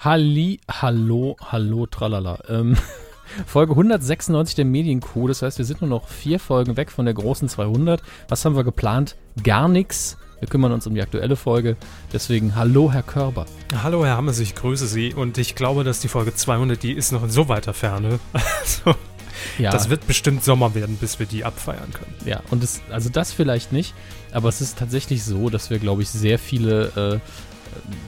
Halli, hallo, hallo, tralala. Ähm, Folge 196 der Medienkuh. Das heißt, wir sind nur noch vier Folgen weg von der großen 200. Was haben wir geplant? Gar nichts. Wir kümmern uns um die aktuelle Folge. Deswegen hallo, Herr Körber. Hallo, Herr Hammers, ich grüße Sie. Und ich glaube, dass die Folge 200, die ist noch in so weiter Ferne. Also, Ja, das wird bestimmt Sommer werden, bis wir die abfeiern können. ja und es, also das vielleicht nicht. Aber es ist tatsächlich so, dass wir, glaube ich, sehr viele äh,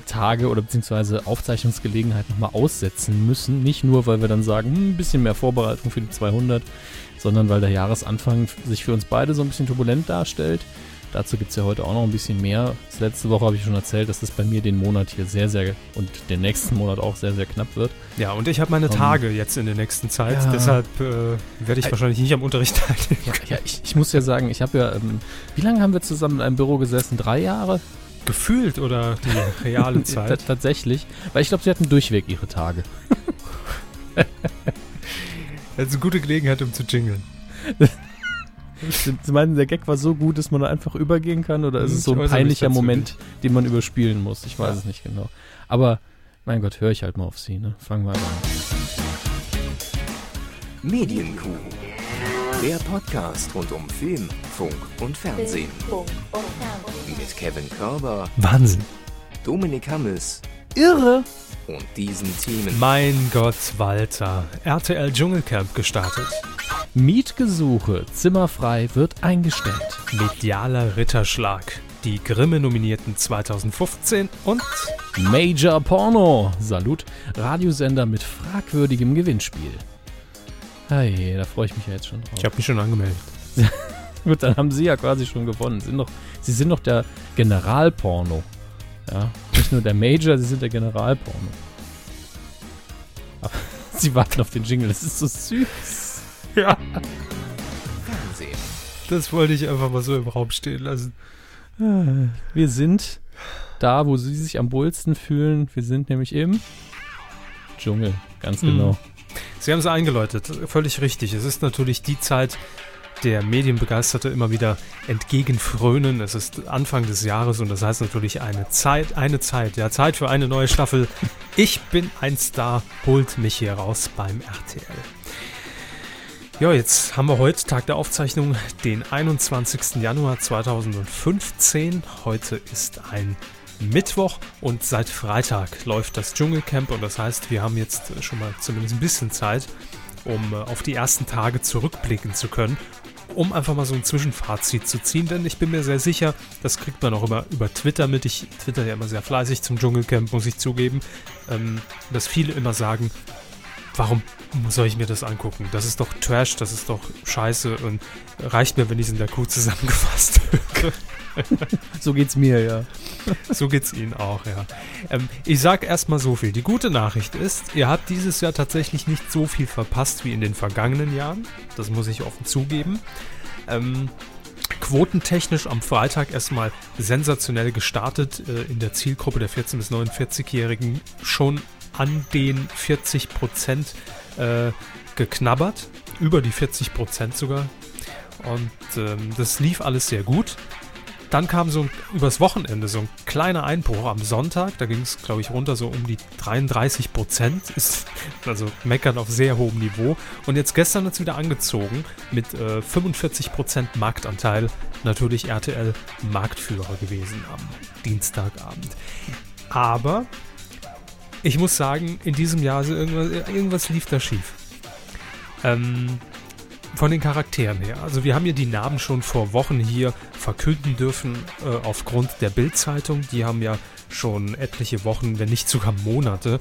Tage oder beziehungsweise Aufzeichnungsgelegenheiten nochmal aussetzen müssen. Nicht nur, weil wir dann sagen, hm, ein bisschen mehr Vorbereitung für die 200, sondern weil der Jahresanfang sich für uns beide so ein bisschen turbulent darstellt. Dazu gibt es ja heute auch noch ein bisschen mehr. Das letzte Woche habe ich schon erzählt, dass das bei mir den Monat hier sehr, sehr und den nächsten Monat auch sehr, sehr knapp wird. Ja, und ich habe meine Um, Tage jetzt in der nächsten Zeit. ja. Deshalb äh, werde ich Ä- wahrscheinlich nicht am Unterricht teilnehmen. Ja, ja ich, ich muss ja sagen, ich habe ja, ähm, wie lange haben wir zusammen in einem Büro gesessen? Drei Jahre? Gefühlt oder die reale Zeit. Tatsächlich. Weil ich glaube, sie hatten durchweg ihre Tage. Das ist eine gute Gelegenheit, um zu jingeln. Sie meinen, der Gag war so gut, dass man da einfach übergehen kann? Oder ist Hm, es so ich ein peinlicher Moment, den man überspielen muss? Ich weiß Ja. es nicht genau. Aber, mein Gott, höre ich halt mal auf Sie, ne? Fangen wir an. Medienkuh. Der Podcast rund um Film, Funk und Fernsehen. Mit Kevin Körber, Wahnsinn. Dominik Hammes Irre! und diesen Themen. Mein Gott, Walter. RTL Dschungelcamp gestartet. Mietgesuche, zimmerfrei wird eingestellt. Medialer Ritterschlag. Die Grimme-Nominierten 2015 und Major Porno. Salut. Radiosender mit fragwürdigem Gewinnspiel. Hey, da freue ich mich ja jetzt schon drauf. ich habe mich schon angemeldet. Gut, dann haben Sie ja quasi schon gewonnen. Sie sind doch, Sie sind doch der Generalporno. Ja, nicht nur der Major, Sie sind der Generalporno. Aber Sie warten auf den Jingle, das ist so süß. Ja. Fernsehen. Das wollte ich einfach mal so im Raum stehen lassen. Wir sind da, wo Sie sich am wohlsten fühlen. Wir sind nämlich im Dschungel, ganz Mhm. Sie haben es eingeläutet, völlig richtig. Es ist natürlich die Zeit, der Medienbegeisterte immer wieder entgegenfrönen. Es ist Anfang des Jahres und das heißt natürlich eine Zeit, eine Zeit, ja, Zeit für eine neue Staffel. Ich bin ein Star, holt mich hier raus beim RTL. Ja, jetzt haben wir heute, Tag der Aufzeichnung, den 21. Januar 2015. Heute ist ein Mittwoch und seit Freitag läuft das Dschungelcamp und das heißt, wir haben jetzt schon mal zumindest ein bisschen Zeit, um äh, auf die ersten Tage zurückblicken zu können, um einfach mal so ein Zwischenfazit zu ziehen, denn ich bin mir sehr sicher, das kriegt man auch immer über Twitter mit. Ich twitter ja immer sehr fleißig zum Dschungelcamp, muss ich zugeben, ähm, dass viele immer sagen, warum soll ich mir das angucken? Das ist doch Trash, das ist doch Scheiße und reicht mir, wenn ich es in der Kuh zusammengefasst höre. So geht's mir, ja. So geht's Ihnen auch, ja. Ähm, ich sag erstmal so viel. Die gute Nachricht ist, ihr habt dieses Jahr tatsächlich nicht so viel verpasst wie in den vergangenen Jahren. Das muss ich offen zugeben. Ähm, quotentechnisch am Freitag erstmal sensationell gestartet äh, in der Zielgruppe der 14- bis 49-Jährigen schon an den 40 Prozent äh, geknabbert. Über die 40 Prozent sogar. Und ähm, das lief alles sehr gut. Dann kam so ein, übers Wochenende so ein kleiner Einbruch am Sonntag. Da ging es, glaube ich, runter so um die 33 Prozent. Also meckern auf sehr hohem Niveau. Und jetzt gestern hat es wieder angezogen mit äh, 45 Prozent Marktanteil. Natürlich RTL Marktführer gewesen am Dienstagabend. Aber ich muss sagen, in diesem Jahr also irgendwas, irgendwas lief da schief. Ähm, von den Charakteren her. Also wir haben ja die Namen schon vor Wochen hier verkünden dürfen äh, aufgrund der Bild-Zeitung. Die haben ja schon etliche Wochen, wenn nicht sogar Monate,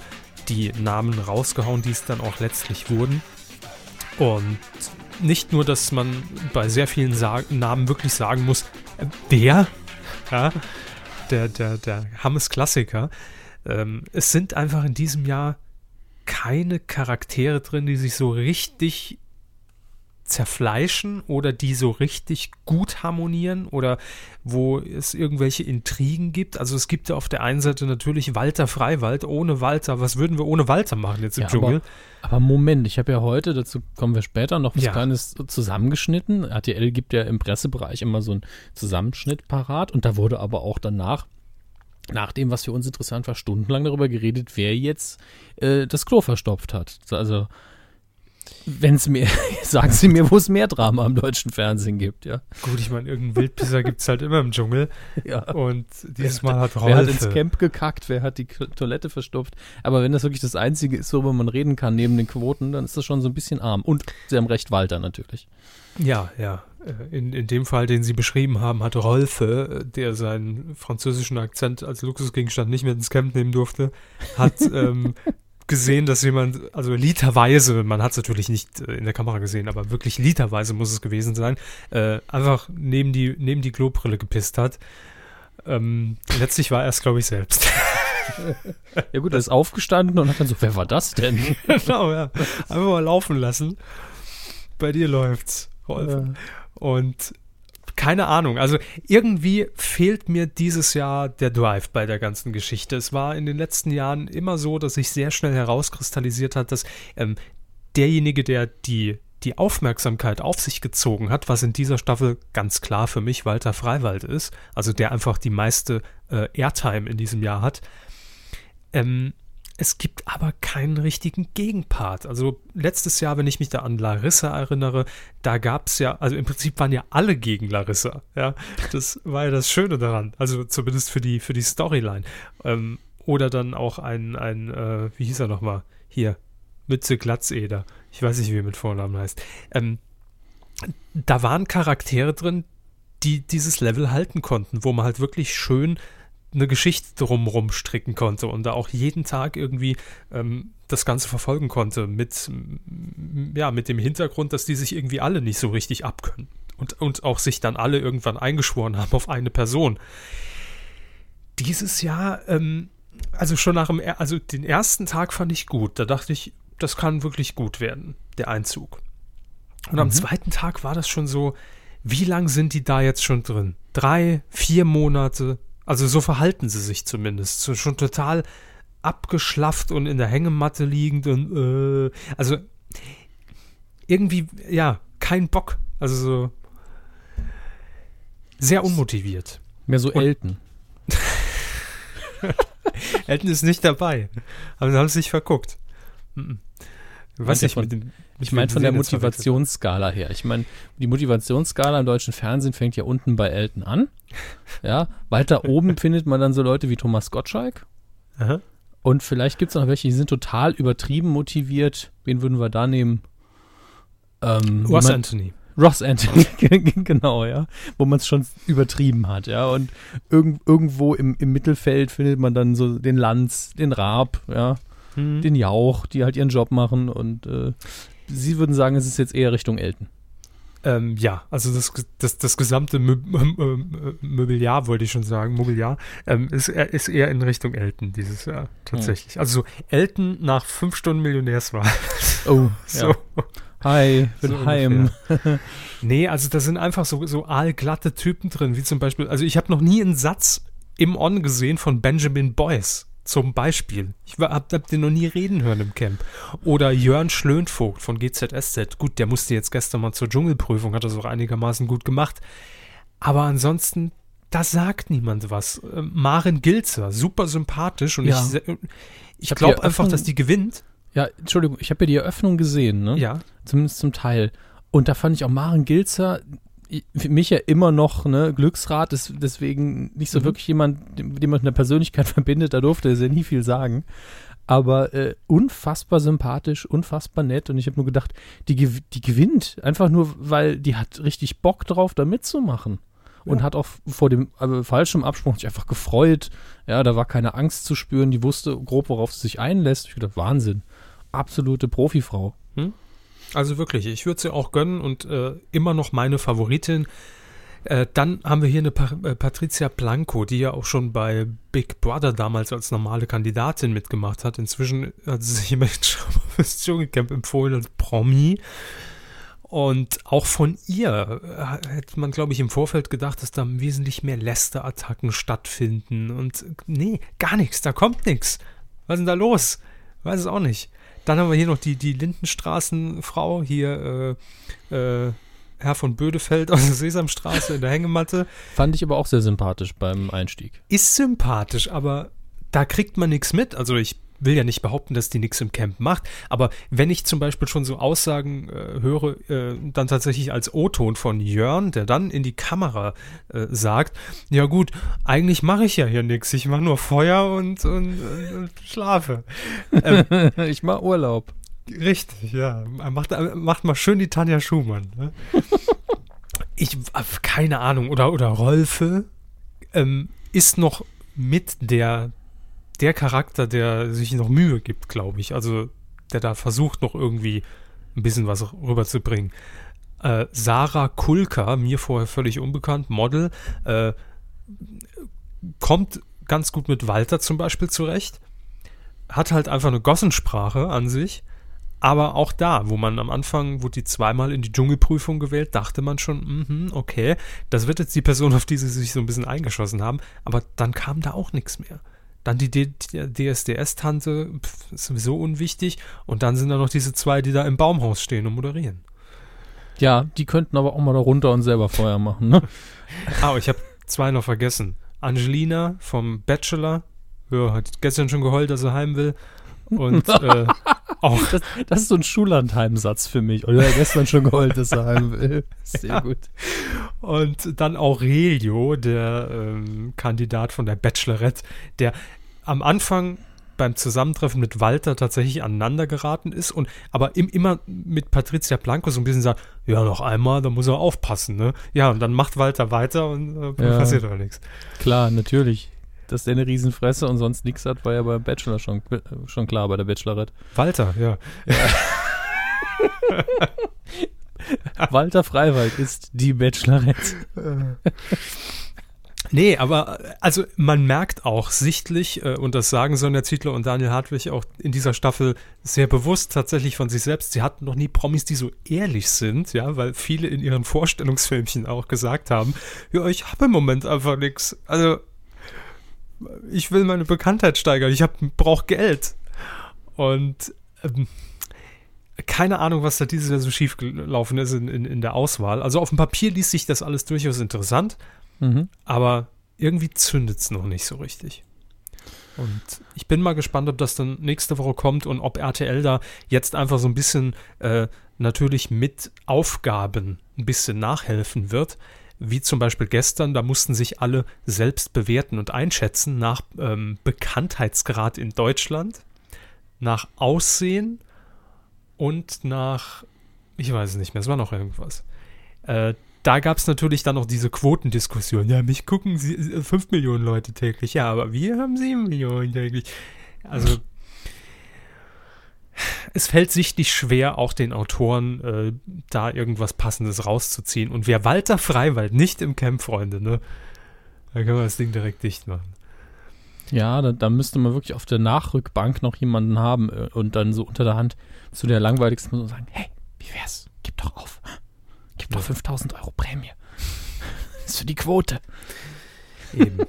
die Namen rausgehauen, die es dann auch letztlich wurden. Und nicht nur, dass man bei sehr vielen Sa Namen wirklich sagen muss, äh, der, ja, der, der, der Hammes Klassiker. Ähm, es sind einfach in diesem Jahr keine Charaktere drin, die sich so richtig zerfleischen oder die so richtig gut harmonieren oder wo es irgendwelche Intrigen gibt. Also es gibt ja auf der einen Seite natürlich Walter Freiwald. Ohne Walter, was würden wir ohne Walter machen jetzt im Ja, Dschungel? Aber Moment, ich habe ja heute, dazu kommen wir später, noch was Ja. Kleines zusammengeschnitten. RTL gibt ja im Pressebereich immer so einen Zusammenschnitt parat und da wurde aber auch danach nach dem, was für uns interessant war, stundenlang darüber geredet, wer jetzt äh, das Klo verstopft hat. Also, wenn es mir, sagen Sie mir, wo es mehr Drama im deutschen Fernsehen gibt, ja. Gut, ich meine, irgendeinen Wildpisser gibt es halt immer im Dschungel. ja. Und dieses Mal hat Wer hat ins. Camp gekackt, wer hat die Toilette verstopft. Aber wenn das wirklich das Einzige ist, worüber man reden kann, neben den Quoten, dann ist das schon so ein bisschen arm. Und Sie haben recht, Walter natürlich. Ja, ja. Äh, In, in dem Fall, den Sie beschrieben haben, hat Rolfe, äh, der seinen französischen Akzent als Luxusgegenstand nicht mehr ins Camp nehmen durfte, hat ähm, gesehen, dass jemand, also literweise, man hat es natürlich nicht äh, in der Kamera gesehen, aber wirklich literweise muss es gewesen sein, äh, einfach neben die, neben die Klobrille gepisst hat. Ähm, letztlich war er es, glaube ich, selbst. Ja gut, er ist aufgestanden und hat dann so, wer war das denn? genau, ja. Einfach mal laufen lassen. Bei dir läuft's, Rolf. Und keine Ahnung, also irgendwie fehlt mir dieses Jahr der Drive bei der ganzen Geschichte. Es war in den letzten Jahren immer so, dass sich sehr schnell herauskristallisiert hat, dass ähm, derjenige, der die, die Aufmerksamkeit auf sich gezogen hat, was in dieser Staffel ganz klar für mich Walter Freiwald ist, also der einfach die meiste äh, Airtime in diesem Jahr hat, ähm, es gibt aber keinen richtigen Gegenpart. Also letztes Jahr, wenn ich mich da an Larissa erinnere, da gab es ja, also im Prinzip waren ja alle gegen Larissa. Ja, das war ja das Schöne daran. Also zumindest für die, für die Storyline. Ähm, oder dann auch ein, ein äh, wie hieß er nochmal? Hier, Mütze Glatzeder. Ich weiß nicht, wie er mit Vornamen heißt. Ähm, da waren Charaktere drin, die dieses Level halten konnten, wo man halt wirklich schön eine Geschichte drumrum stricken konnte und da auch jeden Tag irgendwie ähm, das Ganze verfolgen konnte mit, ja, mit dem Hintergrund, dass die sich irgendwie alle nicht so richtig abkönnen und, und auch sich dann alle irgendwann eingeschworen haben auf eine Person. Dieses Jahr, ähm, also schon nach dem, also den ersten Tag fand ich gut. Da dachte ich, das kann wirklich gut werden, der Einzug. Und am zweiten Tag war das schon so, wie lang sind die da jetzt schon drin? Drei, vier Monate? Also so verhalten sie sich zumindest. So schon total abgeschlafft und in der Hängematte liegend und äh, also irgendwie, ja, kein Bock. Also so sehr unmotiviert. Mehr so Und- Elton. Elton ist nicht dabei. Aber sie haben sich verguckt. Mhm. Ich nicht, von- mit den, Ich meine von der. Motivationsskala her. Ich meine, die Motivationsskala im deutschen Fernsehen fängt ja unten bei Elton an. Ja, weiter oben findet man dann so Leute wie Thomas Gottschalk. Aha. Und vielleicht gibt es noch welche, die sind total übertrieben motiviert. Wen würden wir da nehmen? Ähm, Ross Anthony. Ross Anthony, genau, ja. Wo man es schon übertrieben hat, ja. Und irgend, irgendwo im, im Mittelfeld findet man dann so den Lanz, den Raab, ja, Mhm. den Jauch, die halt ihren Job machen. Und äh, Sie würden sagen, es ist jetzt eher Richtung Elton. Ähm, ja, also das, das, das gesamte Mö Mö Möbiliar, wollte ich schon sagen, Mobiliar, ähm, ist, eher- ist eher in Richtung Elton dieses Jahr, tatsächlich. Also so Elton nach fünf Stunden Millionärswahl. Oh, so. ja. Hi, bin So heim. Nee, also da sind einfach so, so aalglatte Typen drin, wie zum Beispiel, also ich habe noch nie einen Satz im On gesehen von Benjamin Boyce. Zum Beispiel. Ich hab, hab den noch nie reden hören im Camp. Oder Jörn Schlönvogt von GZSZ. Gut, der musste jetzt gestern mal zur Dschungelprüfung, hat das auch einigermaßen gut gemacht. Aber ansonsten, da sagt niemand was. Ähm, Maren Gilzer, super sympathisch und Ja. ich, ich glaube einfach, dass die gewinnt. Ja, Entschuldigung, ich habe ja die Eröffnung gesehen, ne? Ja. Zumindest zum Teil. Und da fand ich auch Maren Gilzer, für mich ja immer noch ne, Glücksrad, ist deswegen nicht so Mhm. wirklich jemand, dem dem man eine Persönlichkeit verbindet, da durfte er ja nie viel sagen. Aber äh, unfassbar sympathisch, unfassbar nett. Und ich habe nur gedacht, die, die gewinnt. Einfach nur, weil die hat richtig Bock drauf, da mitzumachen. Und Ja. hat auch vor dem äh, Fallschirmabsprung sich einfach gefreut. Ja, da war keine Angst zu spüren. Die wusste grob, worauf sie sich einlässt. Ich dachte, Wahnsinn. Absolute Profifrau. Also wirklich, ich würde sie auch gönnen und äh, immer noch meine Favoritin. Äh, dann haben wir hier eine äh, Patricia Blanco, die ja auch schon bei Big Brother damals als normale Kandidatin mitgemacht hat. Inzwischen hat sie sich mal fürs Dschungelcamp empfohlen als Promi. Und auch von ihr äh, hätte man, glaube ich, im Vorfeld gedacht, dass da wesentlich mehr Lästerattacken stattfinden. Und nee, gar nichts, da kommt nichts. Was ist denn da los? Weiß es auch nicht. Dann haben wir hier noch die, die Lindenstraßenfrau, hier, äh, äh, Herr von Bödefeld aus der Sesamstraße in der Hängematte. Fand ich aber auch sehr sympathisch beim Einstieg. Ist sympathisch, aber da kriegt man nichts mit. Also ich will ja nicht behaupten, dass die nichts im Camp macht, aber wenn ich zum Beispiel schon so Aussagen äh, höre, äh, dann tatsächlich als O-Ton von Jörn, der dann in die Kamera äh, sagt, ja gut, eigentlich mache ich ja hier nichts, ich mache nur Feuer und, und, und schlafe. Ähm, ich mache Urlaub. Richtig, ja. Macht, macht mal schön die Tanja Schumann. Ne? ich, keine Ahnung, oder, oder Rolfe ähm, ist noch mit der der Charakter, der sich noch Mühe gibt, glaube ich. Also der da versucht noch irgendwie ein bisschen was rüberzubringen. Äh, Sarah Kulka, mir vorher völlig unbekannt, Model, äh, kommt ganz gut mit Walter zum Beispiel zurecht. Hat halt einfach eine Gossensprache an sich. Aber auch da, wo man am Anfang, wurde die zweimal in die Dschungelprüfung gewählt, dachte man schon, mh, okay, das wird jetzt die Person, auf die sie sich so ein bisschen eingeschossen haben. Aber dann kam da auch nichts mehr. Dann die DSDS-Tante, sowieso unwichtig. Und dann sind da noch diese zwei, die da im Baumhaus stehen und moderieren. Ja, die könnten aber auch mal da runter und selber Feuer machen, ne? ah, ich habe zwei noch vergessen. Angelina vom Bachelor, ja, hat gestern schon geheult, dass er heim will. Und äh, auch. Das, das, ist so ein Schullandheim-Satz für mich. Oder gestern schon geheult, dass er heim will. Sehr ja. gut. Und dann Aurelio, der ähm, Kandidat von der Bachelorette, der am Anfang beim Zusammentreffen mit Walter tatsächlich aneinander geraten ist und aber im, immer mit Patricia Blanco so ein bisschen sagt, ja, noch einmal, da muss er aufpassen, ne? Ja, und dann macht Walter weiter und äh, ja. passiert aber nichts. Klar, natürlich. Dass der eine Riesenfresse und sonst nichts hat, war ja beim Bachelor schon, schon klar, bei der Bachelorette. Walter, ja. ja. Walter Freiwald ist die Bachelorette. Nee, aber also man merkt auch sichtlich, äh, und das sagen Sonja Zietler und Daniel Hartwig auch in dieser Staffel sehr bewusst tatsächlich von sich selbst, sie hatten noch nie Promis, die so ehrlich sind, ja, weil viele in ihren Vorstellungsfilmchen auch gesagt haben, ja, ich habe im Moment einfach nichts. Also ich will meine Bekanntheit steigern, ich brauche Geld. Und ähm, keine Ahnung, was da dieses Jahr so schief gelaufen ist in, in, in, der Auswahl. Also auf dem Papier liest sich das alles durchaus interessant, mhm. aber irgendwie zündet es noch nicht so richtig. Und ich bin mal gespannt, ob das dann nächste Woche kommt und ob RTL da jetzt einfach so ein bisschen äh, natürlich mit Aufgaben ein bisschen nachhelfen wird. Wie zum Beispiel gestern, da mussten sich alle selbst bewerten und einschätzen nach ähm, Bekanntheitsgrad in Deutschland, nach Aussehen und nach, ich weiß es nicht mehr, es war noch irgendwas. Äh, da gab es natürlich dann noch diese Quotendiskussion. Ja, mich gucken sie, 5 äh, Millionen Leute täglich. Ja, aber wir haben 7 Millionen täglich. Also, es fällt sichtlich schwer, auch den Autoren äh, da irgendwas Passendes rauszuziehen. Und wer Walter Freiwald nicht im Camp, Freunde, ne? Da können wir das Ding direkt dicht machen. Ja, da, da, müsste man wirklich auf der Nachrückbank noch jemanden haben äh, und dann so unter der Hand zu der langweiligsten Person sagen, hey, wie wär's? Gib doch auf. Gib doch 5000 Euro Prämie. das ist für die Quote. Eben.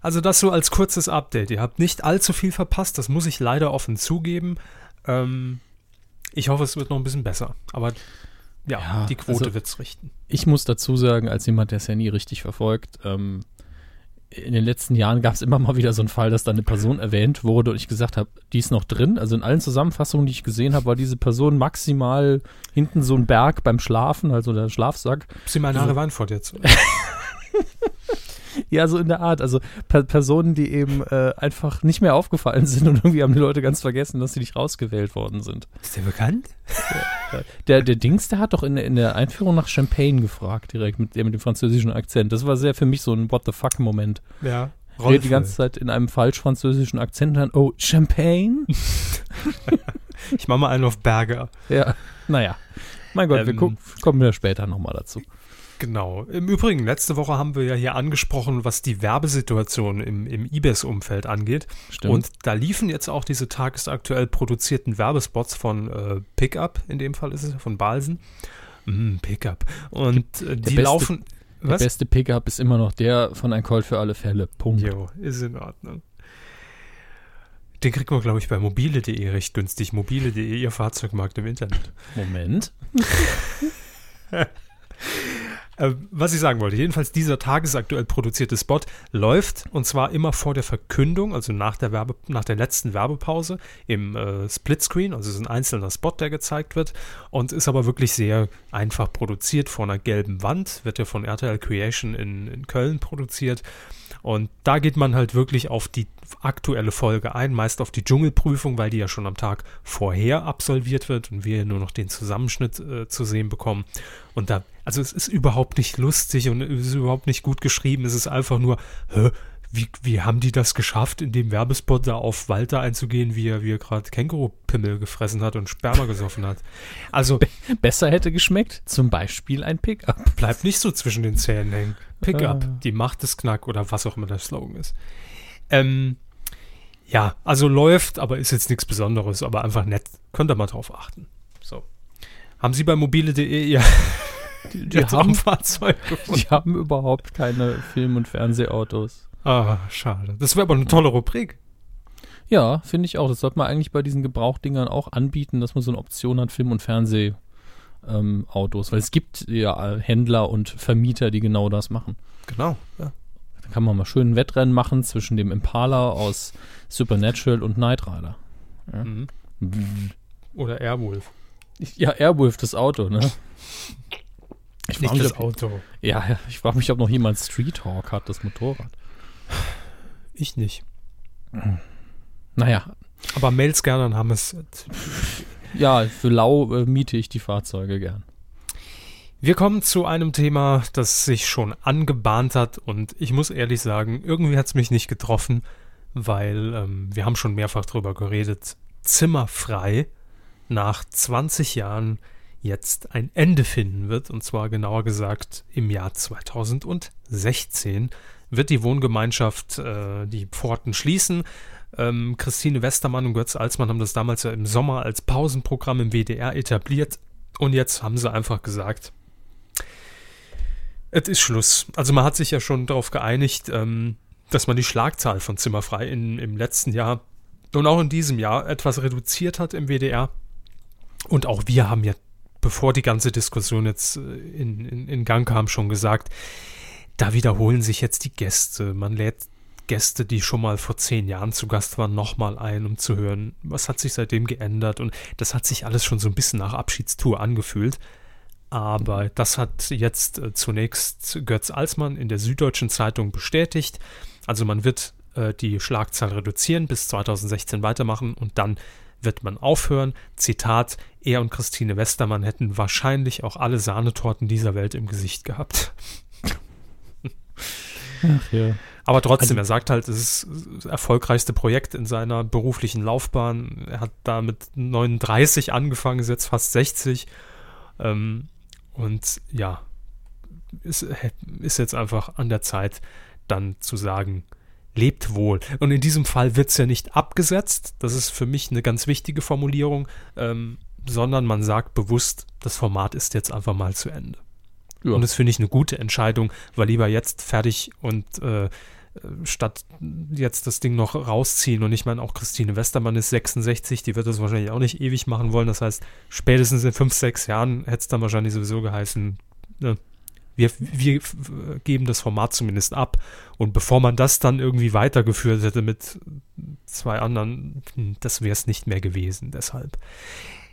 Also das so als kurzes Update. Ihr habt nicht allzu viel verpasst, das muss ich leider offen zugeben. Ähm, ich hoffe, es wird noch ein bisschen besser. Aber ja, ja die Quote also, wird's richten. Ich muss dazu sagen, als jemand, der es ja nie richtig verfolgt, ähm, in den letzten Jahren gab es immer mal wieder so einen Fall, dass da eine Person erwähnt wurde und ich gesagt habe, die ist noch drin. Also in allen Zusammenfassungen, die ich gesehen habe, war diese Person maximal hinten so ein Berg beim Schlafen, also der Schlafsack. Sie meine Haare waren vor jetzt. Ja, so in der Art. Also per Personen, die eben äh, einfach nicht mehr aufgefallen sind und irgendwie haben die Leute ganz vergessen, dass sie nicht rausgewählt worden sind. Ist der bekannt? Der, der, der Dings, der hat doch in, in der Einführung nach Champagne gefragt, direkt mit, mit dem französischen Akzent. Das war sehr für mich so ein What the fuck-Moment. Ja. Redet die ganze Zeit in einem falsch französischen Akzent dann, oh, Champagne? ich mach mal einen auf Berger. Ja, naja. Mein Gott, ähm, wir gucken, kommen wir später nochmal dazu. Genau. Im Übrigen, letzte Woche haben wir ja hier angesprochen, was die Werbesituation im, im eBay-Umfeld angeht. Stimmt. Und da liefen jetzt auch diese tagesaktuell produzierten Werbespots von äh, Pickup, in dem Fall ist es, von Balsen. Mm, Pickup. Und äh, die beste, laufen. Was? Der beste Pickup ist immer noch der von ein Colt für alle Fälle. Punkt. Jo, ist in Ordnung. Den kriegt man, glaube ich, bei mobile.de recht günstig. Mobile.de, ihr Fahrzeugmarkt im Internet. Moment. Äh, was ich sagen wollte, jedenfalls dieser tagesaktuell produzierte Spot läuft und zwar immer vor der Verkündung, also nach der, Werbe, nach der letzten Werbepause im äh, Splitscreen, also es ist ein einzelner Spot, der gezeigt wird und ist aber wirklich sehr einfach produziert vor einer gelben Wand, wird ja von RTL Creation in, in Köln produziert und da geht man halt wirklich auf die aktuelle Folge ein, meist auf die Dschungelprüfung, weil die ja schon am Tag vorher absolviert wird und wir nur noch den Zusammenschnitt äh, zu sehen bekommen. Und da, also es ist überhaupt nicht lustig und es ist überhaupt nicht gut geschrieben. Es ist einfach nur, wie, wie haben die das geschafft, in dem Werbespot da auf Walter einzugehen, wie er, wie er gerade Känguru-Pimmel gefressen hat und Sperma gesoffen hat? Also. Besser hätte geschmeckt, zum Beispiel ein Pickup. Bleibt nicht so zwischen den Zähnen hängen. Pickup, ah. die Macht des Knack oder was auch immer der Slogan ist. Ähm, ja, also läuft, aber ist jetzt nichts Besonderes, aber einfach nett. Könnt ihr mal drauf achten. So. Haben Sie bei mobile.de ihr die, die haben Fahrzeug gefunden? Die haben überhaupt keine Film- und Fernsehautos. Ah, schade. Das wäre aber eine tolle Rubrik. Ja, finde ich auch. Das sollte man eigentlich bei diesen Gebrauchdingern auch anbieten, dass man so eine Option hat, Film- und Fernsehautos. Ähm, Weil es gibt ja Händler und Vermieter, die genau das machen. Genau, ja. Da kann man mal schön ein Wettrennen machen zwischen dem Impala aus Supernatural und Knight Rider. Ja. Mhm. Oder Airwolf. Ja, Airwolf, das Auto, ne? Ich Nicht mich, das Auto. Ja, ich frage mich, ob noch jemand Street Hawk hat, das Motorrad. Ich nicht. Naja. Aber Mails gerne an Hammes. Ja, für lau äh, miete ich die Fahrzeuge gern. Wir kommen zu einem Thema, das sich schon angebahnt hat und ich muss ehrlich sagen, irgendwie hat es mich nicht getroffen, weil ähm, wir haben schon mehrfach darüber geredet. Zimmerfrei nach 20 Jahren jetzt ein Ende finden wird und zwar genauer gesagt im Jahr 2016 wird die Wohngemeinschaft äh, die Pforten schließen. Ähm, Christine Westermann und Götz Alsmann haben das damals ja im Sommer als Pausenprogramm im WDR etabliert. Und jetzt haben sie einfach gesagt, es ist Schluss. Also man hat sich ja schon darauf geeinigt, ähm, dass man die Schlagzahl von Zimmerfrei in, im letzten Jahr und auch in diesem Jahr etwas reduziert hat im WDR. Und auch wir haben ja, bevor die ganze Diskussion jetzt äh, in, in, in Gang kam, schon gesagt, da wiederholen sich jetzt die Gäste. Man lädt Gäste, die schon mal vor zehn Jahren zu Gast waren, nochmal ein, um zu hören, was hat sich seitdem geändert. Und das hat sich alles schon so ein bisschen nach Abschiedstour angefühlt. Aber das hat jetzt äh, zunächst Götz Alsmann in der Süddeutschen Zeitung bestätigt. Also man wird äh, die Schlagzahl reduzieren, bis 2016 weitermachen und dann wird man aufhören. Zitat, er und Christine Westermann hätten wahrscheinlich auch alle Sahnetorten dieser Welt im Gesicht gehabt. Ach ja. Aber trotzdem, also, er sagt halt, es ist das erfolgreichste Projekt in seiner beruflichen Laufbahn. Er hat da mit 39 angefangen, ist jetzt fast 60. Ähm, und ja, ist, ist jetzt einfach an der Zeit, dann zu sagen, lebt wohl. Und in diesem Fall wird es ja nicht abgesetzt, das ist für mich eine ganz wichtige Formulierung, ähm, sondern man sagt bewusst, das Format ist jetzt einfach mal zu Ende. Ja. Und das finde ich eine gute Entscheidung, weil lieber jetzt fertig und äh, statt jetzt das Ding noch rausziehen. Und ich meine, auch Christine Westermann ist 66, die wird das wahrscheinlich auch nicht ewig machen wollen. Das heißt, spätestens in fünf, sechs Jahren hätte es dann wahrscheinlich sowieso geheißen, ne, wir, wir geben das Format zumindest ab. Und bevor man das dann irgendwie weitergeführt hätte mit zwei anderen, hm, das wäre es nicht mehr gewesen. Deshalb.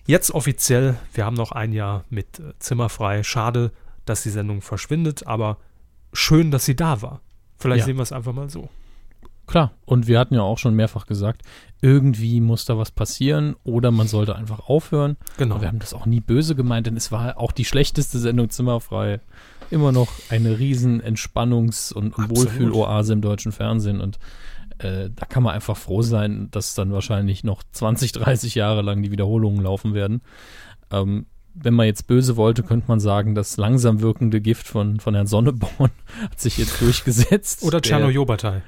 Jetzt offiziell, wir haben noch ein Jahr mit äh, Zimmerfrei. Schade, dass die Sendung verschwindet, aber schön, dass sie da war. Vielleicht ja. sehen wir es einfach mal so. Klar, und wir hatten ja auch schon mehrfach gesagt, irgendwie muss da was passieren oder man sollte einfach aufhören. Genau. Und wir haben das auch nie böse gemeint, denn es war auch die schlechteste Sendung zimmerfrei. Immer noch eine riesen Entspannungs- und, Wohlfühloase im deutschen Fernsehen und äh, da kann man einfach froh sein, dass dann wahrscheinlich noch 20, 30 Jahre lang die Wiederholungen laufen werden. Ähm, wenn man jetzt böse wollte, könnte man sagen, das langsam wirkende Gift von, von Herrn Sonneborn hat sich jetzt durchgesetzt. Oder Tschernojobatei.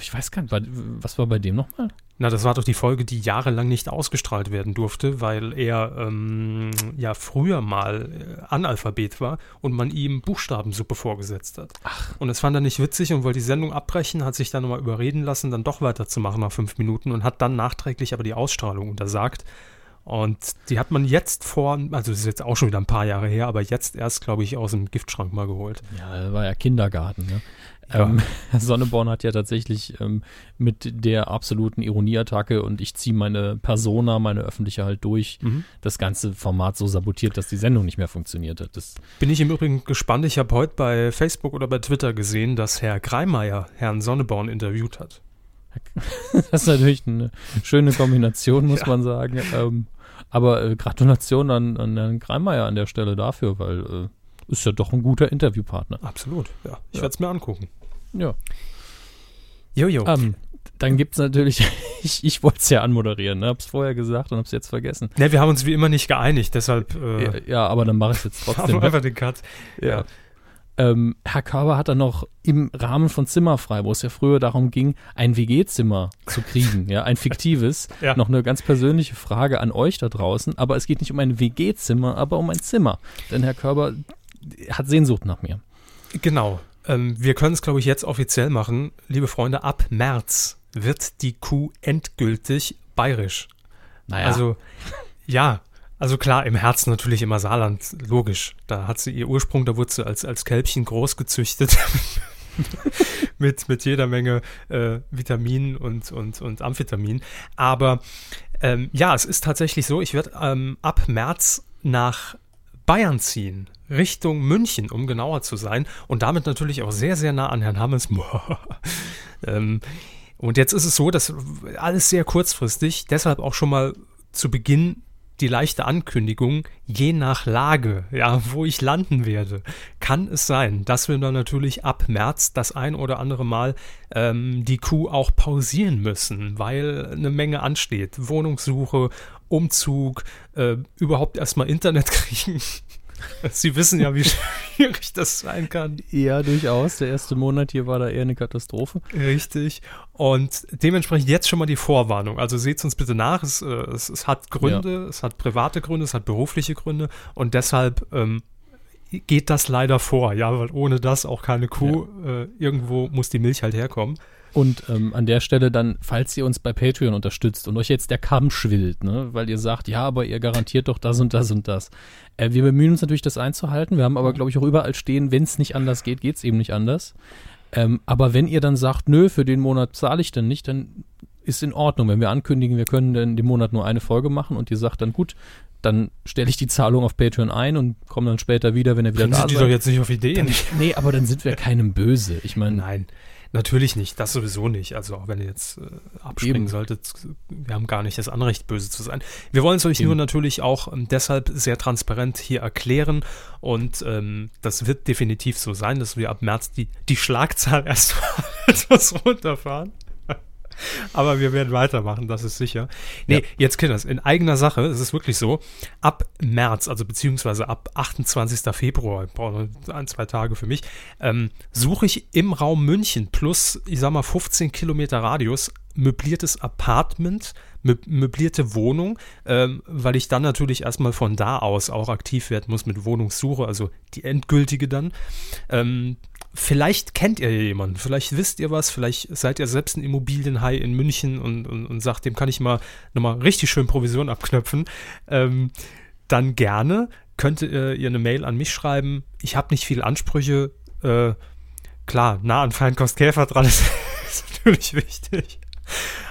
Ich weiß gar nicht, was war bei dem nochmal? Na, das war doch die Folge, die jahrelang nicht ausgestrahlt werden durfte, weil er ähm, ja früher mal äh, Analphabet war und man ihm Buchstabensuppe vorgesetzt hat. Ach. Und das fand er nicht witzig und wollte die Sendung abbrechen, hat sich dann nochmal überreden lassen, dann doch weiterzumachen nach fünf Minuten und hat dann nachträglich aber die Ausstrahlung untersagt Und die hat man jetzt vor, also das ist jetzt auch schon wieder ein paar Jahre her, aber jetzt erst, glaube ich, aus dem Giftschrank mal geholt. Ja, war ja Kindergarten. Ne? Ja. Ähm, Sonneborn hat ja tatsächlich ähm, mit der absoluten Ironieattacke und ich ziehe meine Persona, meine öffentliche halt durch, Mhm. das ganze Format so sabotiert, dass die Sendung nicht mehr funktioniert hat. Das, Bin ich im Übrigen gespannt. Ich habe heute bei Facebook oder bei Twitter gesehen, dass Herr Greimeier Herrn Sonneborn interviewt hat. das ist natürlich eine schöne Kombination, muss Ja. man sagen. Ähm, aber äh, Gratulation an, an Herrn Kreimeier an der Stelle dafür, weil äh, ist ja doch ein guter Interviewpartner. Absolut, ja. Ich Ja. werde es mir angucken. Ja. Jojo. Ähm, dann gibt es natürlich, ich, ich wollte es ja anmoderieren, ne? hab's vorher gesagt und hab's jetzt vergessen. Ne, wir haben uns wie immer nicht geeinigt, deshalb äh, Ja, ja, aber dann mache ich es jetzt trotzdem. wir einfach den Cut. Ja. Ähm, Herr Körber hat dann noch im Rahmen von Zimmerfrei, wo es ja früher darum ging, ein WG-Zimmer zu kriegen, ja, ein fiktives, Ja. noch eine ganz persönliche Frage an euch da draußen. Aber es geht nicht um ein WG-Zimmer, aber um ein Zimmer. Denn Herr Körber hat Sehnsucht nach mir. Genau. Ähm, wir können es, glaube ich, jetzt offiziell machen. Liebe Freunde, ab März wird die Kuh endgültig bayerisch. Naja, Also, ja. Also klar, im Herzen natürlich immer Saarland, logisch. Da hat sie ihr Ursprung, da wurde sie als, als Kälbchen groß gezüchtet. mit, mit jeder Menge äh, Vitaminen und, und, und Amphetamin. Aber ähm, ja, es ist tatsächlich so, ich werde ähm, ab März nach Bayern ziehen, Richtung München, um genauer zu sein. Und damit natürlich auch sehr, sehr nah an Herrn Hammes. ähm, und jetzt ist es so, dass alles sehr kurzfristig, deshalb auch schon mal zu Beginn die leichte Ankündigung, je nach Lage, ja, wo ich landen werde, kann es sein, dass wir dann natürlich ab März das ein oder andere Mal ähm, die Kuh auch pausieren müssen, weil eine Menge ansteht. Wohnungssuche, Umzug, äh, überhaupt erstmal Internet kriegen. Sie wissen ja, wie schwierig das sein kann. ja, durchaus. Der erste Monat hier war da eher eine Katastrophe. Richtig. Und dementsprechend jetzt schon mal die Vorwarnung. Also seht uns bitte nach. Es, äh, es, es hat Gründe, es hat private Gründe, es hat berufliche Gründe und deshalb ähm, geht das leider vor, ja, weil ohne das auch keine Kuh, äh, irgendwo muss die Milch halt herkommen. Und ähm, an der Stelle dann, falls ihr uns bei Patreon unterstützt und euch jetzt der Kamm schwillt, ne, weil ihr sagt, ja, aber ihr garantiert doch das und das und das. Äh, wir bemühen uns natürlich, das einzuhalten. Wir haben aber, glaube ich, auch überall stehen, wenn es nicht anders geht, geht es eben nicht anders. Ähm, aber wenn ihr dann sagt, nö, für den Monat zahle ich dann nicht, dann ist in Ordnung. Wenn wir ankündigen, wir können in dem Monat nur eine Folge machen und ihr sagt dann, gut, dann stelle ich die Zahlung auf Patreon ein und komme dann später wieder, wenn ihr wieder Dann da sind die doch seid. jetzt nicht auf Ideen. Dann, nee, aber dann sind wir keinem böse. Ich meine, Nein, natürlich nicht. Das sowieso nicht. Also auch wenn ihr jetzt äh, abspringen Eben. solltet, wir haben gar nicht das Anrecht, böse zu sein. Wir wollen es euch Eben. nur natürlich auch ähm, deshalb sehr transparent hier erklären. Und ähm, das wird definitiv so sein, dass wir ab März die, die Schlagzahl erstmal etwas runterfahren. Aber wir werden weitermachen, das ist sicher. Nee, Ja. jetzt Kinders, in eigener Sache, es ist wirklich so, ab März, also beziehungsweise ab 28. Februar, ich brauche noch ein, zwei Tage für mich, ähm, suche ich im Raum München plus, ich sag mal, 15 Kilometer Radius möbliertes Apartment, möblierte Wohnung, ähm, weil ich dann natürlich erstmal von da aus auch aktiv werden muss mit Wohnungssuche, also die endgültige dann. Ähm, vielleicht kennt ihr jemanden, vielleicht wisst ihr was, vielleicht seid ihr selbst ein Immobilienhai in München und, und, und sagt, dem kann ich mal nochmal richtig schön Provision abknöpfen. Ähm, dann gerne könnt ihr ihr eine Mail an mich schreiben. Ich habe nicht viele Ansprüche. Äh, klar, nah an Feinkost Käfer dran ist, ist natürlich wichtig.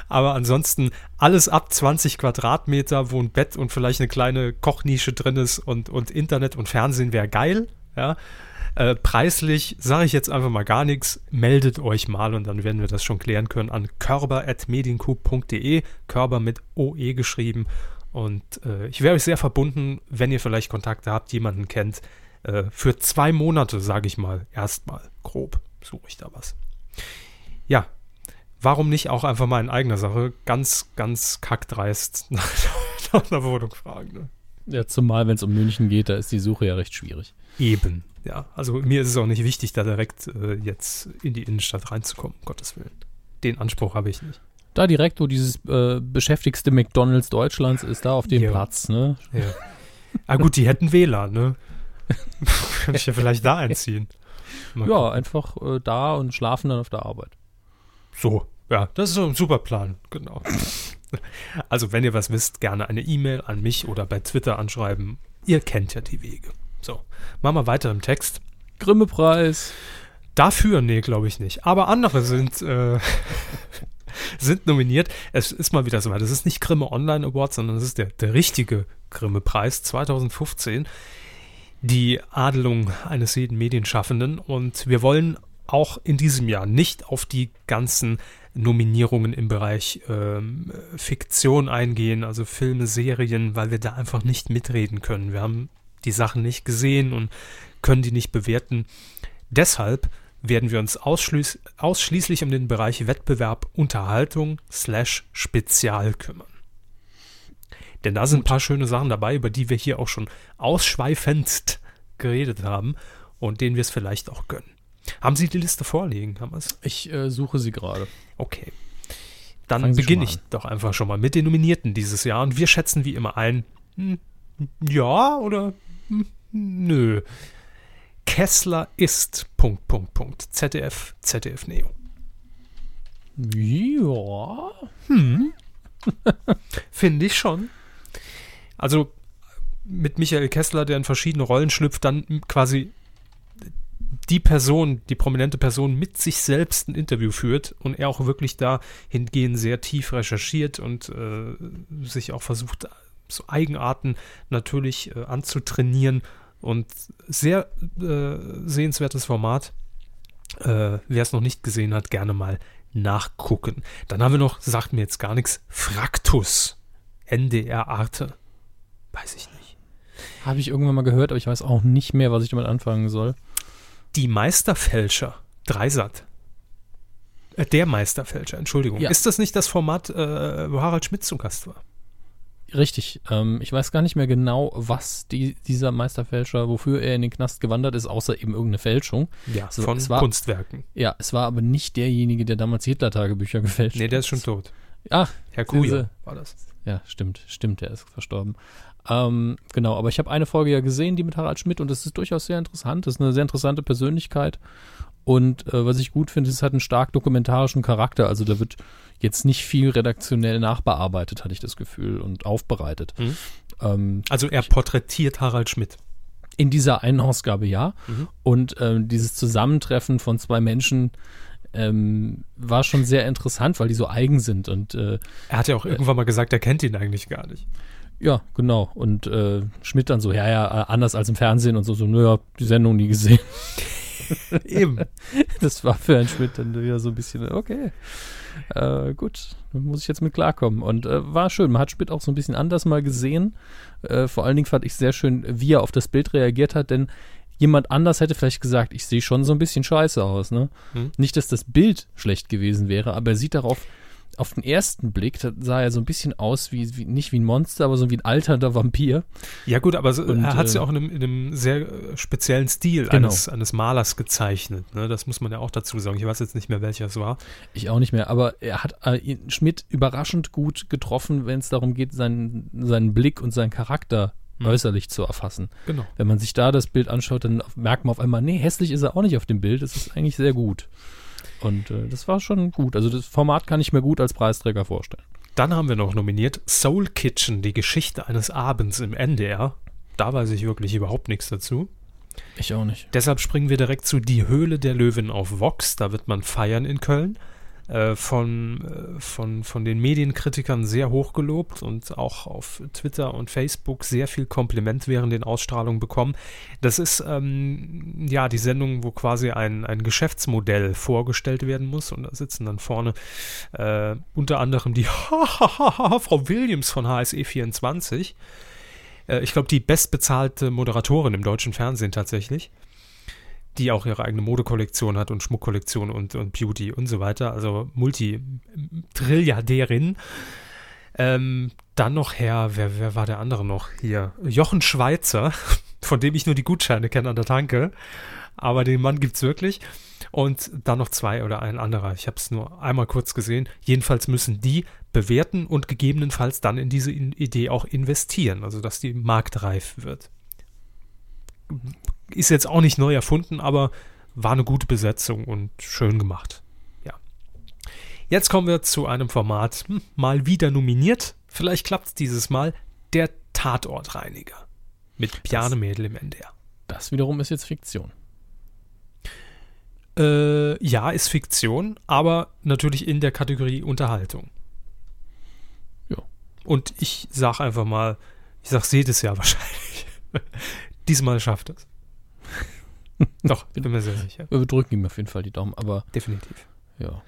Aber ansonsten alles ab 20 Quadratmeter, wo ein Bett und vielleicht eine kleine Kochnische drin ist und, und Internet und Fernsehen wäre geil. Ja. Äh, preislich sage ich jetzt einfach mal gar nichts. Meldet euch mal und dann werden wir das schon klären können an körber.mediencoup.de. Körber mit OE geschrieben. Und äh, ich wäre euch sehr verbunden, wenn ihr vielleicht Kontakte habt, jemanden kennt. Äh, für zwei Monate, sage ich mal, erstmal grob suche ich da was. Ja, warum nicht auch einfach mal in eigener Sache ganz, ganz kackdreist nach, nach einer Wohnung fragen? Ne? Ja, zumal, wenn es um München geht, da ist die Suche ja recht schwierig. Eben. Ja, also mir ist es auch nicht wichtig, da direkt äh, jetzt in die Innenstadt reinzukommen, um Gottes Willen. Den Anspruch habe ich nicht. Da direkt, wo dieses äh, beschäftigste McDonalds Deutschlands ist, da auf dem Ja. Platz, ne? Ja. ah gut, die hätten WLAN, ne? Könnte ich ja vielleicht da einziehen. Mal Ja, gucken. einfach äh, da und schlafen dann auf der Arbeit. So, ja, das ist so ein super Plan, genau. Also, wenn ihr was wisst, gerne eine E-Mail an mich oder bei Twitter anschreiben. Ihr kennt ja die Wege. So, machen wir weiter im Text. Grimme-Preis. Dafür, nee, glaube ich nicht. Aber andere sind, äh, sind nominiert. Es ist mal wieder so weit. Es ist nicht Grimme Online Award, sondern es ist der, der richtige Grimme-Preis 2015. Die Adelung eines jeden Medienschaffenden. Und wir wollen auch in diesem Jahr nicht auf die ganzen Nominierungen im Bereich ähm, Fiktion eingehen, also Filme, Serien, weil wir da einfach nicht mitreden können. Wir haben die Sachen nicht gesehen und können die nicht bewerten. Deshalb werden wir uns ausschließ ausschließlich um den Bereich Wettbewerb, Unterhaltung slash Spezial kümmern. Denn da sind ein paar schöne Sachen dabei, über die wir hier auch schon ausschweifendst geredet haben und denen wir es vielleicht auch gönnen. Haben Sie die Liste vorliegen? Haben Ich äh, suche sie gerade. Okay. Dann beginne ich doch einfach schon mal mit den Nominierten dieses Jahr und wir schätzen wie immer ein hm, ja oder hm, nö. Kessler ist Punkt Punkt Punkt ZDF ZDF Neo. Ja. Hm. Finde ich schon. Also mit Michael Kessler, der in verschiedene Rollen schlüpft, dann quasi die Person, die prominente Person mit sich selbst ein Interview führt und er auch wirklich dahingehend sehr tief recherchiert und äh, sich auch versucht, so Eigenarten natürlich äh, anzutrainieren und sehr äh, sehenswertes Format. Äh, Wer es noch nicht gesehen hat, gerne mal nachgucken. Dann haben wir noch, sagt mir jetzt gar nichts, Fraktus. NDR Arte. Weiß ich nicht. Habe ich irgendwann mal gehört, aber ich weiß auch nicht mehr, was ich damit anfangen soll. Die Meisterfälscher. Dreisat. Äh, der Meisterfälscher, Entschuldigung. Ja. Ist das nicht das Format, äh, wo Harald Schmidt zu Gast war? Richtig. Ähm, ich weiß gar nicht mehr genau, was die, dieser Meisterfälscher, wofür er in den Knast gewandert ist, außer eben irgendeine Fälschung. Ja, so, von war, Kunstwerken. Ja, es war aber nicht derjenige, der damals Hitler-Tagebücher gefälscht hat. Nee, der ist schon tot. Ach, Herr Kuja war das. Ja, stimmt, stimmt, der ist verstorben. Ähm, genau, aber ich habe eine Folge ja gesehen, die mit Harald Schmidt, und das ist durchaus sehr interessant. Das ist eine sehr interessante Persönlichkeit. Und äh, was ich gut finde, ist, es hat einen stark dokumentarischen Charakter. Also da wird jetzt nicht viel redaktionell nachbearbeitet, hatte ich das Gefühl, und aufbereitet. Mhm. Ähm, also er porträtiert Harald Schmidt. In dieser einen Ausgabe ja. Mhm. Und ähm, dieses Zusammentreffen von zwei Menschen ähm, war schon sehr interessant, weil die so eigen sind. Und äh, er hat ja auch äh, irgendwann mal gesagt, er kennt ihn eigentlich gar nicht. Ja, genau. Und äh, Schmidt dann so, ja, ja, anders als im Fernsehen und so, so, naja, die Sendung nie gesehen. Eben. Das war für einen Schmidt dann wieder so ein bisschen, okay, äh, gut, muss ich jetzt mit klarkommen. Und äh, war schön. Man hat Schmidt auch so ein bisschen anders mal gesehen. Äh, vor allen Dingen fand ich sehr schön, wie er auf das Bild reagiert hat, denn jemand anders hätte vielleicht gesagt, ich sehe schon so ein bisschen scheiße aus. Ne? Hm. Nicht, dass das Bild schlecht gewesen wäre, aber er sieht darauf auf den ersten Blick sah er so ein bisschen aus wie, wie, nicht wie ein Monster, aber so wie ein alternder Vampir. Ja gut, aber so, Und, er hat es äh, ja auch in einem, in einem, sehr äh, speziellen Stil genau. eines, eines Malers gezeichnet. Ne? Das muss man ja auch dazu sagen. Ich weiß jetzt nicht mehr, welcher es war. Ich auch nicht mehr, aber er hat äh, Schmidt überraschend gut getroffen, wenn es darum geht, seinen, seinen Blick und seinen Charakter hm. äußerlich zu erfassen. Genau. Wenn man sich da das Bild anschaut, dann merkt man auf einmal, nee, hässlich ist er auch nicht auf dem Bild. Es ist eigentlich sehr gut. Und äh, das war schon gut. Also das Format kann ich mir gut als Preisträger vorstellen. Dann haben wir noch nominiert Soul Kitchen, die Geschichte eines Abends im NDR. Da weiß ich wirklich überhaupt nichts dazu. Ich auch nicht. Deshalb springen wir direkt zu Die Höhle der Löwen auf Vox. Da wird man feiern in Köln. Äh, von, äh, von, von den Medienkritikern sehr hoch gelobt und auch auf Twitter und Facebook sehr viel Kompliment während den Ausstrahlungen bekommen. Das ist ähm, ja die Sendung, wo quasi ein, ein Geschäftsmodell vorgestellt werden muss und da sitzen dann vorne äh, unter anderem die Frau Williams von HSE 24. Äh, ich glaube, die bestbezahlte Moderatorin im deutschen Fernsehen tatsächlich die auch ihre eigene Modekollektion hat und Schmuckkollektion und, und Beauty und so weiter. Also Multi-Trilliardärin. Ähm, dann noch Herr, wer, wer war der andere noch hier? Jochen Schweizer, von dem ich nur die Gutscheine kenne an der Tanke. Aber den Mann gibt es wirklich. Und dann noch zwei oder ein anderer. Ich habe es nur einmal kurz gesehen. Jedenfalls müssen die bewerten und gegebenenfalls dann in diese Idee auch investieren, also dass die marktreif wird ist jetzt auch nicht neu erfunden, aber war eine gute Besetzung und schön gemacht. Ja. Jetzt kommen wir zu einem Format, hm, mal wieder nominiert. Vielleicht klappt es dieses Mal. Der Tatortreiniger. Mit Bjarne Mädel im NDR. Das wiederum ist jetzt Fiktion. Äh, ja, ist Fiktion, aber natürlich in der Kategorie Unterhaltung. Ja. Und ich sag einfach mal, ich sag, seht es ja wahrscheinlich. Diesmal schafft es. Doch, bin mir sehr sicher. Wir drücken ihm auf jeden Fall die Daumen, aber Definitiv. ja.